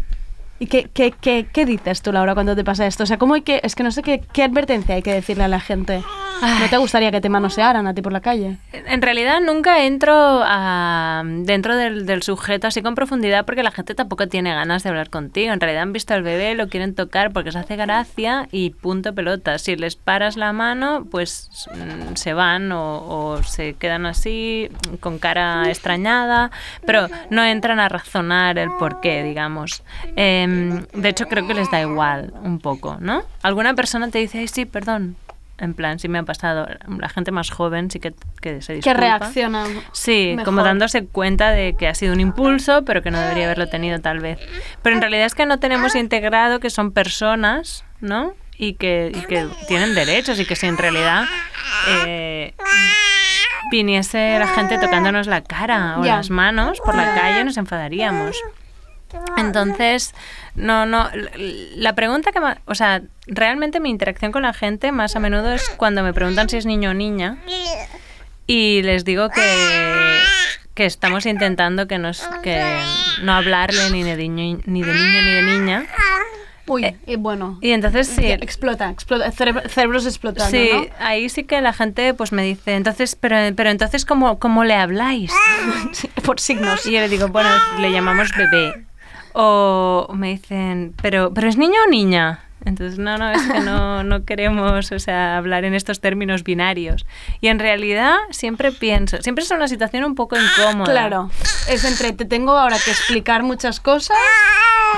¿Y qué, qué, qué, qué dices tú, Laura, cuando te pasa esto? O sea, ¿cómo hay que, es que no sé qué, qué advertencia hay que decirle a la gente. ¿No te gustaría que te manosearan a ti por la calle? En realidad nunca entro a- dentro del, del sujeto así con profundidad porque la gente tampoco tiene ganas de hablar contigo. En realidad han visto al bebé, lo quieren tocar porque se hace gracia y punto pelota. Si les paras la mano, pues mm, se van o, o se quedan así con cara extrañada, pero no entran a razonar el por qué, digamos. Em, de hecho, creo que les da igual un poco, ¿no? Alguna persona te dice, Ay, sí, perdón. En plan, sí me ha pasado. La gente más joven sí que, que se Que disculpa. reacciona. Sí, mejor. como dándose cuenta de que ha sido un impulso, pero que no debería haberlo tenido tal vez. Pero en realidad es que no tenemos integrado que son personas, ¿no? Y que, y que tienen derechos y que si en realidad eh, viniese la gente tocándonos la cara o las manos por la calle nos enfadaríamos. Entonces, no, no, la pregunta que más, o sea, realmente mi interacción con la gente más a menudo es cuando me preguntan si es niño o niña y les digo que, que estamos intentando que, nos, que no hablarle ni de, niño, ni de niño ni de niña. Uy, eh, bueno. Y entonces sí, Explota, explota, cerebro- cerebros explotando, Sí, ¿no? ahí sí que la gente pues me dice, entonces, pero, pero entonces ¿cómo, cómo le habláis? Por signos. Y yo le digo, bueno, le llamamos bebé. O me dicen, pero, pero es niño o niña. Entonces, no, no, es que no, no queremos o sea, hablar en estos términos binarios. Y en realidad siempre pienso, siempre es una situación un poco incómoda. Claro, es entre te tengo ahora que explicar muchas cosas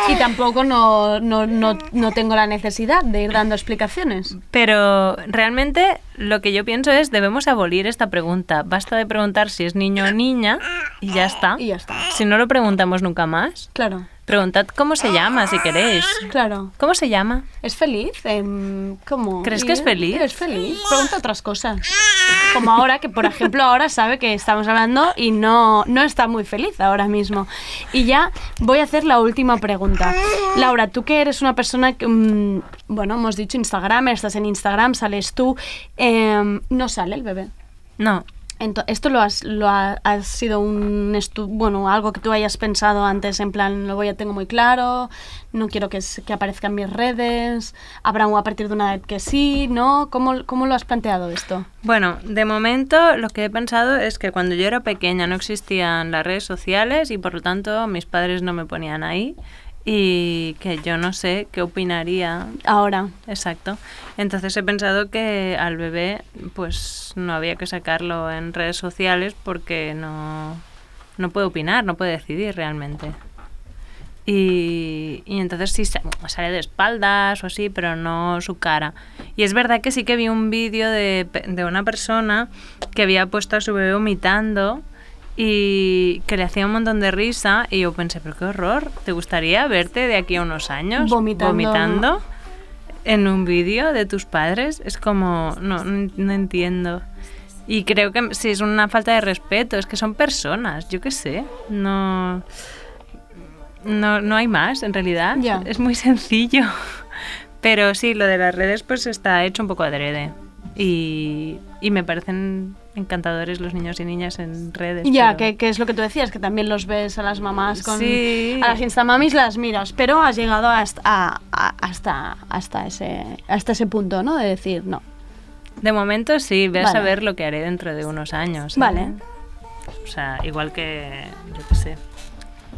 y tampoco no, no, no, no tengo la necesidad de ir dando explicaciones. Pero realmente lo que yo pienso es, debemos abolir esta pregunta. Basta de preguntar si es niño o niña y ya está. Y ya está. Si no lo preguntamos nunca más, Claro, preguntad cómo se llama si queréis. claro. ¿Cómo se llama? ¿Es feliz? Em, ¿Cómo? ¿Crees ¿Y que es feliz? Es feliz. Pregunta otras cosas. Como ahora, que por ejemplo ahora sabe que estamos hablando y no, no está muy feliz ahora mismo. Y ya voy a hacer la última pregunta. Laura, tú que eres una persona que, mm, bueno, hemos dicho Instagram, estás en Instagram, sales tú, em, no sale el bebé. No. ¿Esto lo has, ha, sido un estu- bueno, algo que tú hayas pensado antes, en plan, lo voy a tengo muy claro, no quiero que, que aparezca en mis redes, habrá un a partir de una edad que sí, ¿no? ¿Cómo, cómo lo has planteado esto? Bueno, de momento lo que he pensado es que cuando yo era pequeña no existían las redes sociales y por lo tanto mis padres no me ponían ahí y que yo no sé qué opinaría. Ahora. Exacto. Entonces he pensado que al bebé pues no había que sacarlo en redes sociales porque no, no puede opinar, no puede decidir realmente. Y, y entonces sí sa- sale de espaldas o así, pero no su cara. Y es verdad que sí que vi un vídeo de, de una persona que había puesto a su bebé vomitando y que le hacía un montón de risa y yo pensé, pero qué horror, ¿te gustaría verte de aquí a unos años Vomitando. vomitando en un vídeo de tus padres? Es como, no, no, entiendo. Y creo que sí es una falta de respeto, es que son personas, yo qué sé, no... No, no hay más, en realidad. Ya. Es muy sencillo. Pero sí, lo de las redes pues está hecho un poco adrede. Y, y me parecen encantadores los niños y niñas en redes. Ya, pero- que, que es lo que tú decías, que también los ves a las mamás con... Sí. A las instamamis las miras, pero has llegado hasta, a- a- hasta, hasta, ese, hasta ese punto, ¿no? De decir, no. De momento sí, voy a saber lo que haré dentro de unos años. ¿eh? Vale. O sea, igual que, yo qué sé,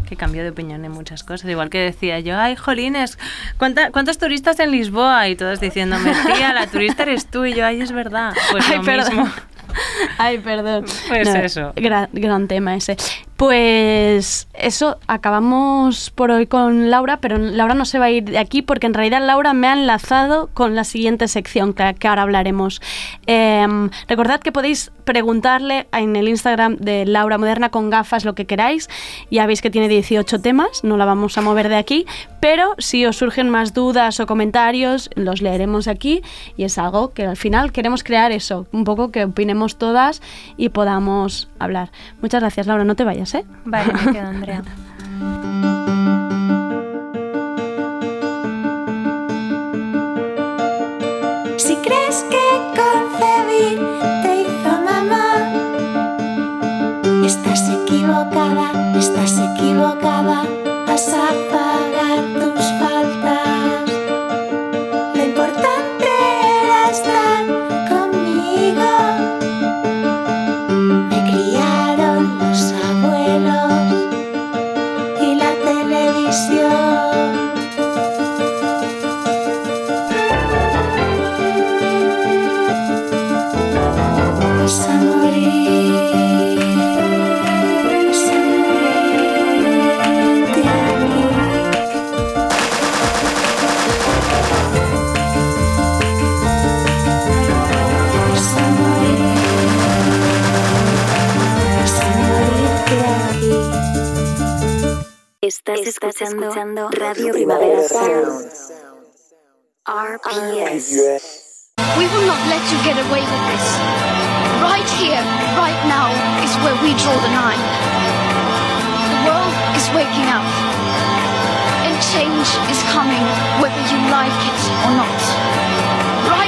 que cambio de opinión en muchas cosas. Igual que decía yo, ay, jolines, ¿cuánta- ¿cuántos turistas en Lisboa? Y todos diciéndome, tía, la turista eres tú. Y yo, ay, es verdad. Pues Ay, lo perdón. mismo. Ay, perdón. Pues eso. Gran, gran tema ese. Pues eso, acabamos por hoy con Laura, pero Laura no se va a ir de aquí porque en realidad Laura me ha enlazado con la siguiente sección que, ahora hablaremos. Em, recordad que podéis preguntarle en el Instagram de Laura Moderna con gafas lo que queráis. Ya veis que tiene 18 temas, no la vamos a mover de aquí, pero si os surgen más dudas o comentarios, los leeremos aquí y es algo que al final queremos crear eso, un poco que opinemos todas y podamos hablar. Muchas gracias, Laura, no te vayas, ¿eh? Vale, me quedo, Andrea. Si crees que concebir te hizo mamá, estás equivocada, estás equivocada, vas a pagar tus Radio Primavera Sound. RPS. We will not let you get away with this. Right here, right now, is where we draw the line. The world is waking up. And change is coming, whether you like it or not.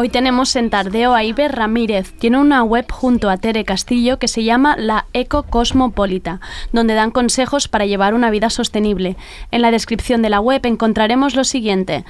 Hoy tenemos en Tardeo a Iber Ramírez. Tiene una web junto a Tere Castillo que se llama La Eco Cosmopolita, donde dan consejos para llevar una vida sostenible. En la descripción de la web encontraremos lo siguiente.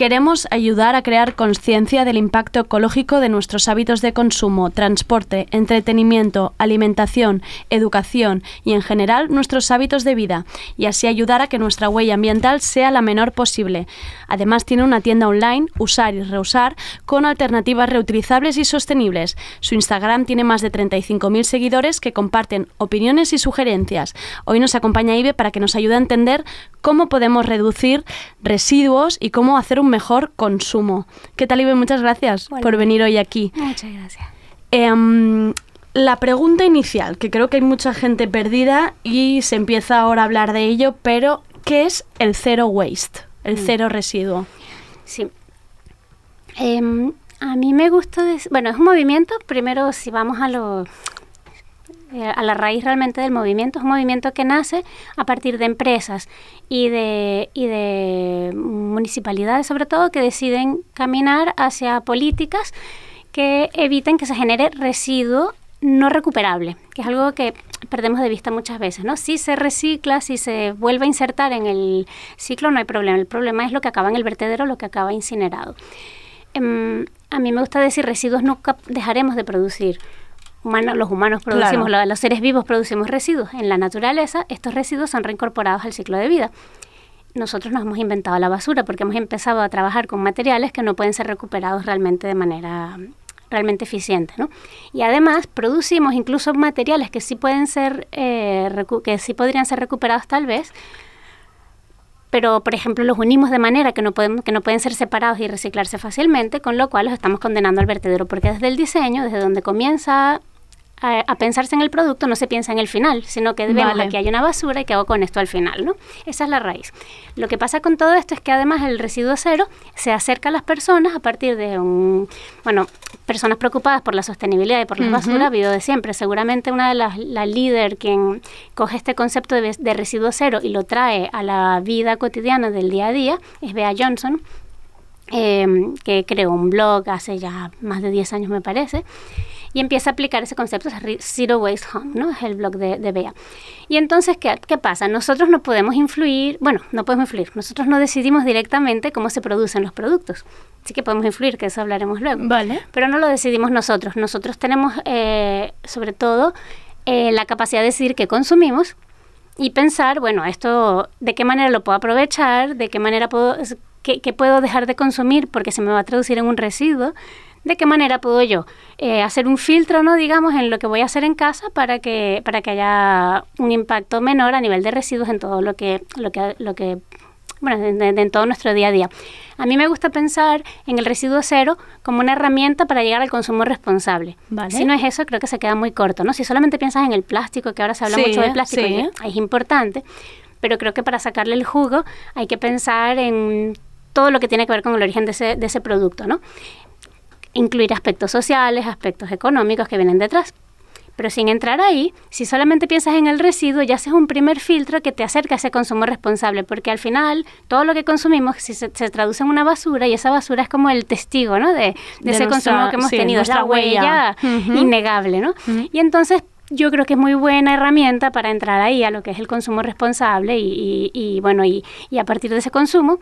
Queremos ayudar a crear conciencia del impacto ecológico de nuestros hábitos de consumo, transporte, entretenimiento, alimentación, educación y en general nuestros hábitos de vida y así ayudar a que nuestra huella ambiental sea la menor posible. Además tiene una tienda online, Usar y Reusar, con alternativas reutilizables y sostenibles. Su Instagram tiene más de 35.000 seguidores que comparten opiniones y sugerencias. Hoy nos acompaña Ibe para que nos ayude a entender cómo podemos reducir residuos y cómo hacer un mejor consumo. ¿Qué tal, Ibe? Muchas gracias por venir hoy aquí. Muchas gracias. Em, la pregunta inicial, que creo que hay mucha gente perdida y se empieza ahora a hablar de ello, pero ¿qué es el zero waste? El Mm. cero residuo. Sí. Em, a mí me gusta, bueno, es un movimiento, primero si vamos a lo eh, a la raíz realmente del movimiento, es un movimiento que nace a partir de empresas y de, y de municipalidades sobre todo que deciden caminar hacia políticas que eviten que se genere residuo no recuperable, que es algo que perdemos de vista muchas veces, ¿no? Si se recicla, si se vuelve a insertar en el ciclo, no hay problema. El problema es lo que acaba en el vertedero, lo que acaba incinerado. Em, a mí me gusta decir residuos nunca dejaremos de producir. Humano- los humanos producimos, Claro. lo- los seres vivos producimos residuos. En la naturaleza, estos residuos son reincorporados al ciclo de vida. Nosotros nos hemos inventado la basura porque hemos empezado a trabajar con materiales que no pueden ser recuperados realmente de manera realmente eficiente, ¿no? Y además producimos incluso materiales que sí pueden ser, eh, que sí podrían ser recuperados tal vez, pero por ejemplo los unimos de manera que no, podemos, que no pueden ser separados y reciclarse fácilmente, con lo cual los estamos condenando al vertedero, porque desde el diseño, desde donde comienza a, a pensarse en el producto, no se piensa en el final, sino que vemos Vale. aquí hay una basura y qué hago con esto al final, ¿no? Esa es la raíz. Lo que pasa con todo esto es que además el residuo cero se acerca a las personas a partir de un, bueno, personas preocupadas por la sostenibilidad y por la Ujú. basura, ha habido de siempre. Seguramente una de las, la líder quien coge este concepto de, de residuo cero y lo trae a la vida cotidiana del día a día es Bea Johnson, eh, que creó un blog hace ya más de 10 años me parece, y empieza a aplicar ese concepto, es Zero Waste Home, ¿no? Es el blog de, de Bea. Y entonces, ¿qué, ¿qué pasa? Nosotros no podemos influir, bueno, no podemos influir, nosotros no decidimos directamente cómo se producen los productos. Sí que podemos influir, que eso hablaremos luego. Vale. Pero no lo decidimos nosotros. Nosotros tenemos, eh, sobre todo, eh, la capacidad de decidir qué consumimos y pensar, bueno, esto, ¿de qué manera lo puedo aprovechar? ¿De qué manera puedo, qué, qué puedo dejar de consumir porque se me va a traducir en un residuo? ¿De qué manera puedo yo eh, hacer un filtro, no digamos, en lo que voy a hacer en casa para que, para que haya un impacto menor a nivel de residuos en todo lo que, lo que, lo que bueno, en todo nuestro día a día. A mí me gusta pensar en el residuo cero como una herramienta para llegar al consumo responsable. Vale. Si no es eso, creo que se queda muy corto, ¿no? Si solamente piensas en el plástico, que ahora se habla Sí, mucho de plástico, sí. y es importante, pero creo que para sacarle el jugo hay que pensar en todo lo que tiene que ver con el origen de ese, de ese producto, ¿no? Incluir aspectos sociales, aspectos económicos que vienen detrás. Pero sin entrar ahí, si solamente piensas en el residuo, ya haces un primer filtro que te acerca a ese consumo responsable, porque al final todo lo que consumimos se, se traduce en una basura y esa basura es como el testigo ¿no? de, de De ese nuestra- consumo que hemos sí, tenido, es la huella. innegable. ¿no? Y entonces yo creo que es muy buena herramienta para entrar ahí a lo que es el consumo responsable y, y- y, bueno, y, y a partir de ese consumo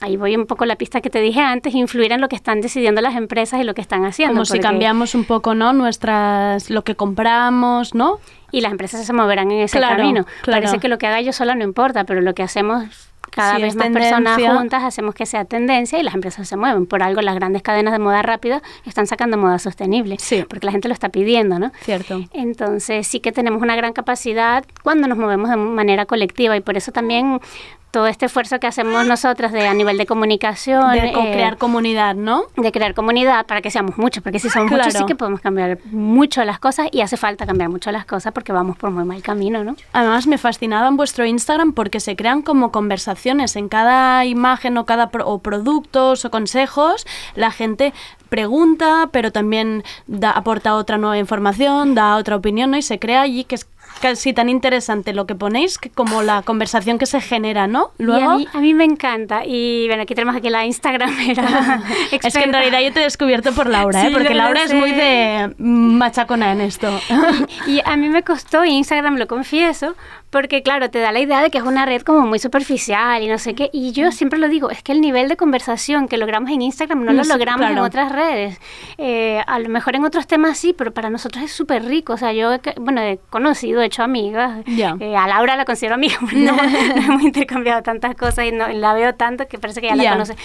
ahí voy un poco la pista que te dije antes, influir en lo que están decidiendo las empresas y lo que están haciendo. Como si cambiamos un poco, ¿no? Nuestras, lo que compramos, ¿no? Y las empresas se moverán en ese Claro, camino. claro. Parece que lo que haga yo sola no importa, pero lo que hacemos cada Si vez más personas juntas hacemos que sea tendencia y las empresas se mueven. Por algo las grandes cadenas de moda rápida están sacando moda sostenible, porque la gente lo está pidiendo, ¿no? Cierto. Entonces sí que tenemos una gran capacidad cuando nos movemos de manera colectiva y por eso también todo este esfuerzo que hacemos nosotras de, a nivel de comunicación. De co- eh, crear comunidad, ¿no? de crear comunidad para que seamos muchos, porque si somos muchos sí Claro. que podemos cambiar mucho las cosas y hace falta cambiar mucho las cosas porque vamos por muy mal camino, ¿no? Además me fascinaba en vuestro Instagram porque se crean como conversaciones en cada imagen o cada pro- o productos o consejos, la gente pregunta, pero también da, aporta otra nueva información, da otra opinión ¿no? y se crea allí que es casi tan interesante lo que ponéis que como la conversación que se genera, ¿no? Y Luego a mí, a mí me encanta y bueno, aquí tenemos aquí la Instagram. es que en realidad yo te he descubierto por Laura, ¿eh? Porque Laura es muy de machacona en esto. Y a mí me costó, y Instagram lo confieso, porque claro, te da la idea de que es una red como muy superficial y no sé qué. Y yo siempre lo digo, es que el nivel de conversación que logramos en Instagram no No lo sé, logramos en claro. otras redes. Eh, a lo mejor en otros temas sí, pero para nosotros es súper rico. O sea, yo, he, bueno, he conocido, he hecho amigas. Ya. Eh, a Laura la considero amiga, no, no hemos intercambiado tantas cosas y no, la veo tanto que parece que ya la Ya. conoce.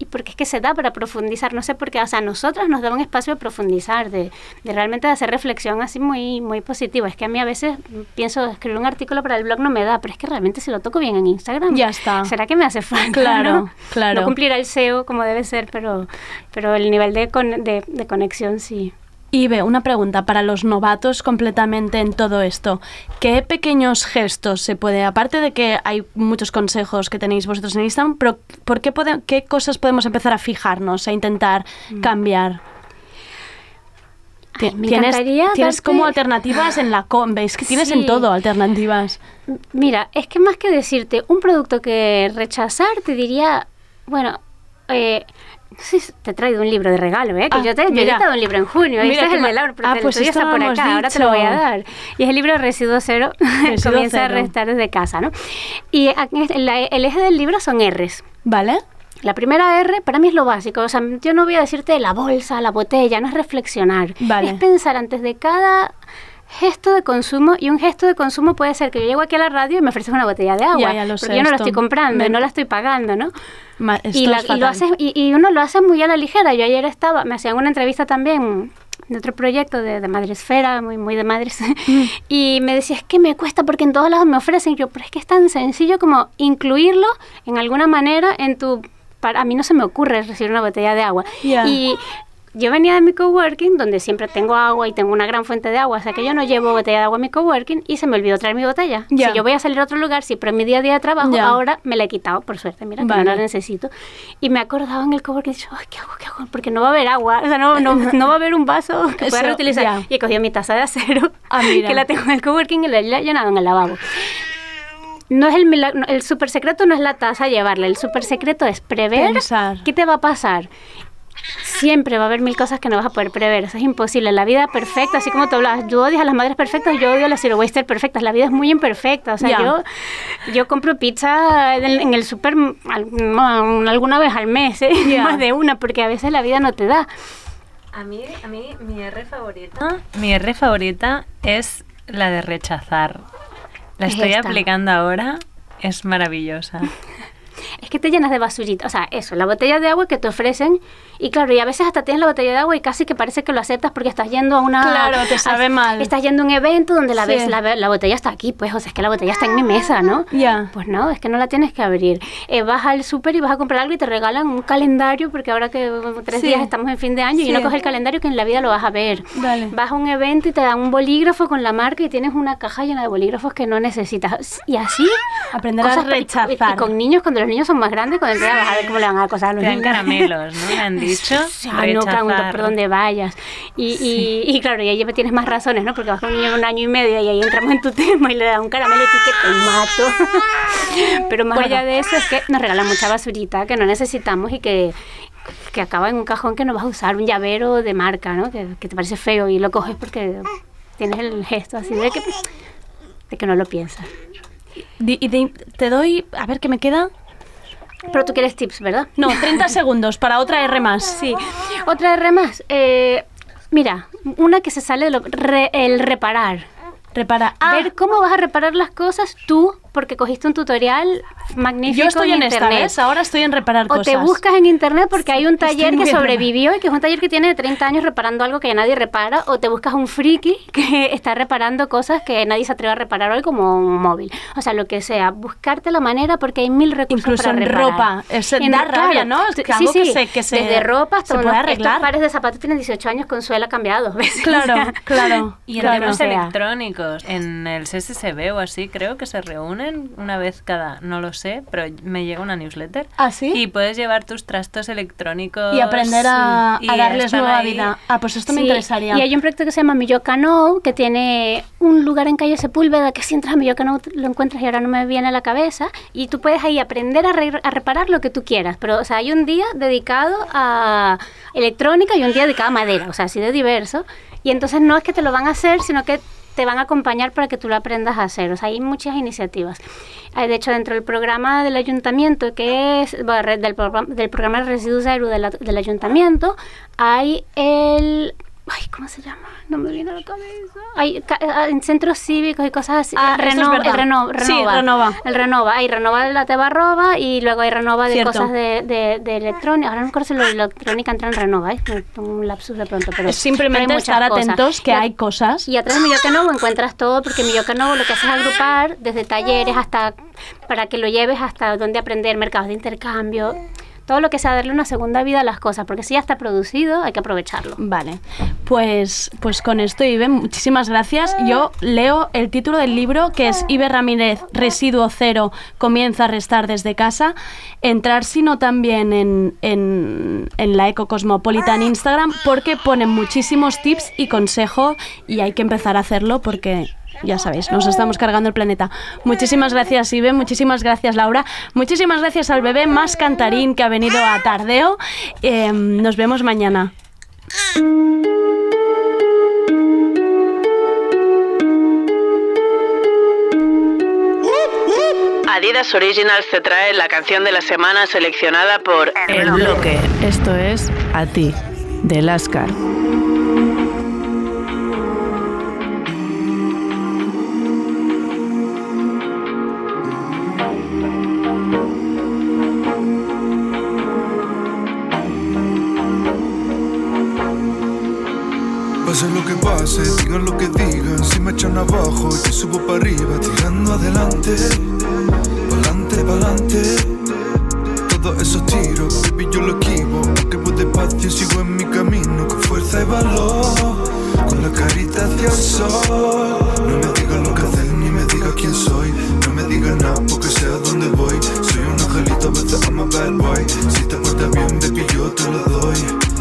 Y porque es que se da para profundizar, no sé por qué, o sea, a nosotras nos da un espacio de profundizar, de, de realmente hacer reflexión así muy, muy positiva. Es que a mí a veces pienso, escribir un artículo para el blog no me da, pero es que realmente si lo toco bien en Instagram, Ya está. ¿será que me hace falta? Claro, no? claro. No cumplirá el SEO como debe ser, pero, pero el nivel de, con- de, de conexión sí. Ve, una pregunta para los novatos completamente en todo esto. ¿Qué pequeños gestos se puede, aparte de que hay muchos consejos que tenéis vosotros en Instagram, pero ¿por qué, pode- qué cosas podemos empezar a fijarnos, a intentar cambiar? Me tienes tienes darte- como alternativas en la com, veis que tienes en Sí. todo alternativas. Mira, es que más que decirte un producto que rechazar, te diría, bueno, eh, sí, te he traído un libro de regalo, ¿eh? Que Ah, yo te yo he dado un libro en junio, Mira este es el de Laura, pero Ah, pues está por acá, ahora te lo voy a dicho. dar. Y es el libro Residuo Cero, Residuo comienza a cero. restar desde casa, ¿no? Y es- el eje del libro son R's. ¿Vale? La primera R para mí es lo básico, o sea, yo no voy a decirte la bolsa, la botella, no es reflexionar, Vale. es pensar antes de cada gesto de consumo y un gesto de consumo puede ser que yo llego aquí a la radio y me ofreces una botella de agua, Ya, ya lo porque sé, yo no la esto. estoy comprando, Me- no la estoy pagando, ¿no? Ma- y, la- es y lo fatal. haces, y, y uno lo hace muy a la ligera. Yo ayer estaba, me hacían una entrevista también de otro proyecto de, de Madresfera, muy, muy de madres, Mm. y me decía, es que me cuesta porque en todos lados me ofrecen. Y yo, pero es que es tan sencillo como incluirlo en alguna manera en tu... Para, a mí no se me ocurre recibir una botella de agua. Ya. Y yo venía de mi coworking, donde siempre tengo agua y tengo una gran fuente de agua, o sea que yo no llevo botella de agua a mi coworking y se me olvidó traer mi botella. Ya. Si yo voy a salir a otro lugar, si pero en mi día a día de trabajo, Ya. ahora me la he quitado, por suerte, mira, que no Vale. la necesito. Y me acordaba en el coworking, y dicho, Ay, ¿qué hago, qué hago? Porque no va a haber agua, o sea, no, no, no va a haber un vaso que pueda reutilizar. ya. Y he cogido mi taza de acero, Ah, que la tengo en el coworking y la he llenado en el lavabo. No es el milagro, el super secreto no es la taza llevarla, el super secreto es prever Pensar. qué te va a pasar. Siempre va a haber mil cosas que no vas a poder prever, eso es imposible. La vida perfecta, así como tú hablabas, yo odio a las madres perfectas, yo odio a las zero waster perfectas. La vida es muy imperfecta, o sea, yo, yo compro pizza en, el- en el súper alguna vez al mes, ¿eh? Más de una, porque a veces la vida no te da. A mí, a mí mi R favorita, mi R favorita es la de rechazar. La Es estoy esta. aplicando ahora, es maravillosa. Es que te llenas de basurita, o sea, eso, la botella de agua que te ofrecen, y claro, y a veces hasta tienes la botella de agua y casi que parece que lo aceptas porque estás yendo a una... Claro, te sabe a- mal. Estás yendo a un evento donde la Sí. ves, la, la botella está aquí, pues, o sea, es que la botella está en mi mesa, ¿no? Ya. Pues no, es que no la tienes que abrir. Eh, vas al súper y vas a comprar algo y te regalan un calendario, porque ahora que tres Sí. días estamos en fin de año y Sí. uno coge el calendario que en la vida lo vas a ver. Vale. Vas a un evento y te dan un bolígrafo con la marca y tienes una caja llena de bolígrafos que no necesitas. Y así... Aprender a cosas- y- y- rechazar. Y, con niños, cuando los niños son más grandes, cuando vas a ver cómo le van a acosar a los niños. caramelos, ¿no? Me han dicho. Ay, no, Rechazar. por dónde vayas. Y, y, y claro, y ahí tienes más razones, ¿no? Porque vas con un niño de un año y medio y ahí entramos en tu tema y le das un caramelo y tú que te mato. Pero más allá de eso es que nos regalan mucha basurita que no necesitamos y que, que acaba en un cajón que no vas a usar, un llavero de marca, ¿no? Que, que te parece feo y lo coges porque tienes el gesto así de que, de que no lo piensas. Y di- te doy, a ver qué me queda. Pero tú quieres tips, ¿verdad? No, 30 segundos para otra R más. Sí. Otra R más. Eh, mira, una que se sale de lo... re- el reparar. Repara. Ah, Ver cómo vas a reparar las cosas tú porque cogiste un tutorial magnífico Yo estoy en esta, internet. Ahora estoy en reparar O cosas. te buscas en internet porque hay un taller que sobrevivió y que es un taller que tiene 30 años reparando algo que nadie repara, o te buscas un friki que está reparando cosas que nadie se atreve a reparar hoy como un móvil. O sea, lo que sea, buscarte la manera porque hay mil recursos Incluso para en reparar. ropa. Es- En- da rabia, ¿no? Es que algo que se- que se- Desde ropa hasta se puede unos- arreglar. Estos pares de zapatos tienen 18 años con suela cambiada dos veces. Claro, O claro. Y en claro. temas O sea. electrónicos, en el CSSB o así, creo que se reúnen una vez cada, no lo sé, pero me llega una newsletter. ¿Ah, sí? Y puedes llevar tus trastos electrónicos. Y aprender a, y a darles nueva ahí. vida. Ah, pues esto me Sí, interesaría. Y hay un proyecto que se llama Milloca Now, que tiene un lugar en calle Sepúlveda, que si entras a Milloca Now lo encuentras y ahora no me viene a la cabeza. Y tú puedes ahí aprender a, re- a reparar lo que tú quieras. Pero, o sea, hay un día dedicado a electrónica y un día dedicado a madera, o sea, así de diverso. Y entonces no es que te lo van a hacer, sino que te van a acompañar para que tú lo aprendas a hacer. O sea, hay muchas iniciativas. De hecho, dentro del programa del ayuntamiento, que es bueno, del, programa, del de residuos cero de la- del ayuntamiento, hay el... Ay, ¿cómo se llama? No me viene a la cabeza. Eh, en centros cívicos y cosas así. Ah, esto es Renova, el Reno- Sí, Renova. Renova. El Renova. Hay Renova de la Tebarroba y luego hay Renova de Cierto. cosas de, de, de electrónica. Ahora no recuerdo si lo de electrónica entra en Renova, ¿eh? Un lapsus de pronto, pero Es simplemente pero hay estar cosas. atentos que Y hay cosas. y atrás de Milloca Novo encuentras todo, porque Milloca Novo lo que hace es agrupar desde talleres hasta para que lo lleves hasta donde aprender, mercados de intercambio, todo lo que sea darle una segunda vida a las cosas, porque si ya está producido, hay que aprovecharlo. Vale, pues, pues con esto, Ibe, muchísimas gracias. Yo leo el título del libro, que es Ibe Ramírez, Residuo Cero, comienza a restar desde casa. Entrar, sino también en, en, en la Eco Cosmopolitan Instagram, porque ponen muchísimos tips y consejos y hay que empezar a hacerlo porque... Ya sabéis, nos estamos cargando el planeta. Muchísimas gracias, Ibe. Muchísimas gracias, Laura. Muchísimas gracias al bebé más cantarín que ha venido a Tardeo. Eh, nos vemos mañana. Adidas Originals te trae la canción de la semana seleccionada por El Bloque. Esto es A ti, de Lascar. Pase lo que pase, digan lo que digan, si me echan abajo, yo subo para arriba, tirando adelante, pa'lante, pa'lante. Todos esos tiros, baby, yo lo esquivo, aunque voy despacio, sigo en mi camino, con fuerza y valor, con la carita hacia el sol. No me digan lo que hacer, ni me diga quién soy, no me digan nada, porque sé a dónde voy. Soy un angelito, a veces I'm bad boy, si te portas bien, baby, yo te lo doy.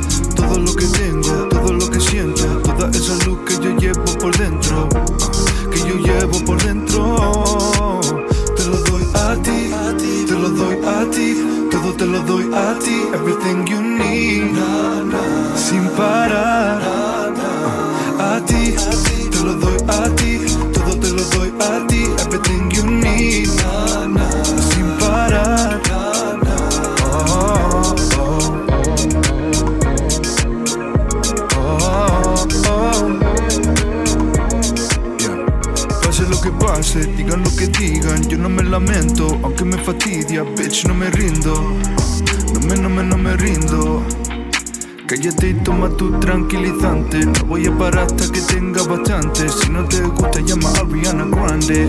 Todo lo que tengo, todo lo que siento, toda esa luz que yo llevo por dentro, que yo llevo por dentro. Te lo doy a ti, te lo doy a ti, todo te lo doy a ti, everything you need, sin parar. A ti, te lo doy a ti, todo te lo doy a ti, everything you need, digan lo que digan, yo no me lamento, aunque me fastidia, bitch, no me rindo. No me, no me, no me rindo. Cállate y toma tu tranquilizante. No voy a parar hasta que tenga bastante. Si no te gusta, llama a Ariana Grande.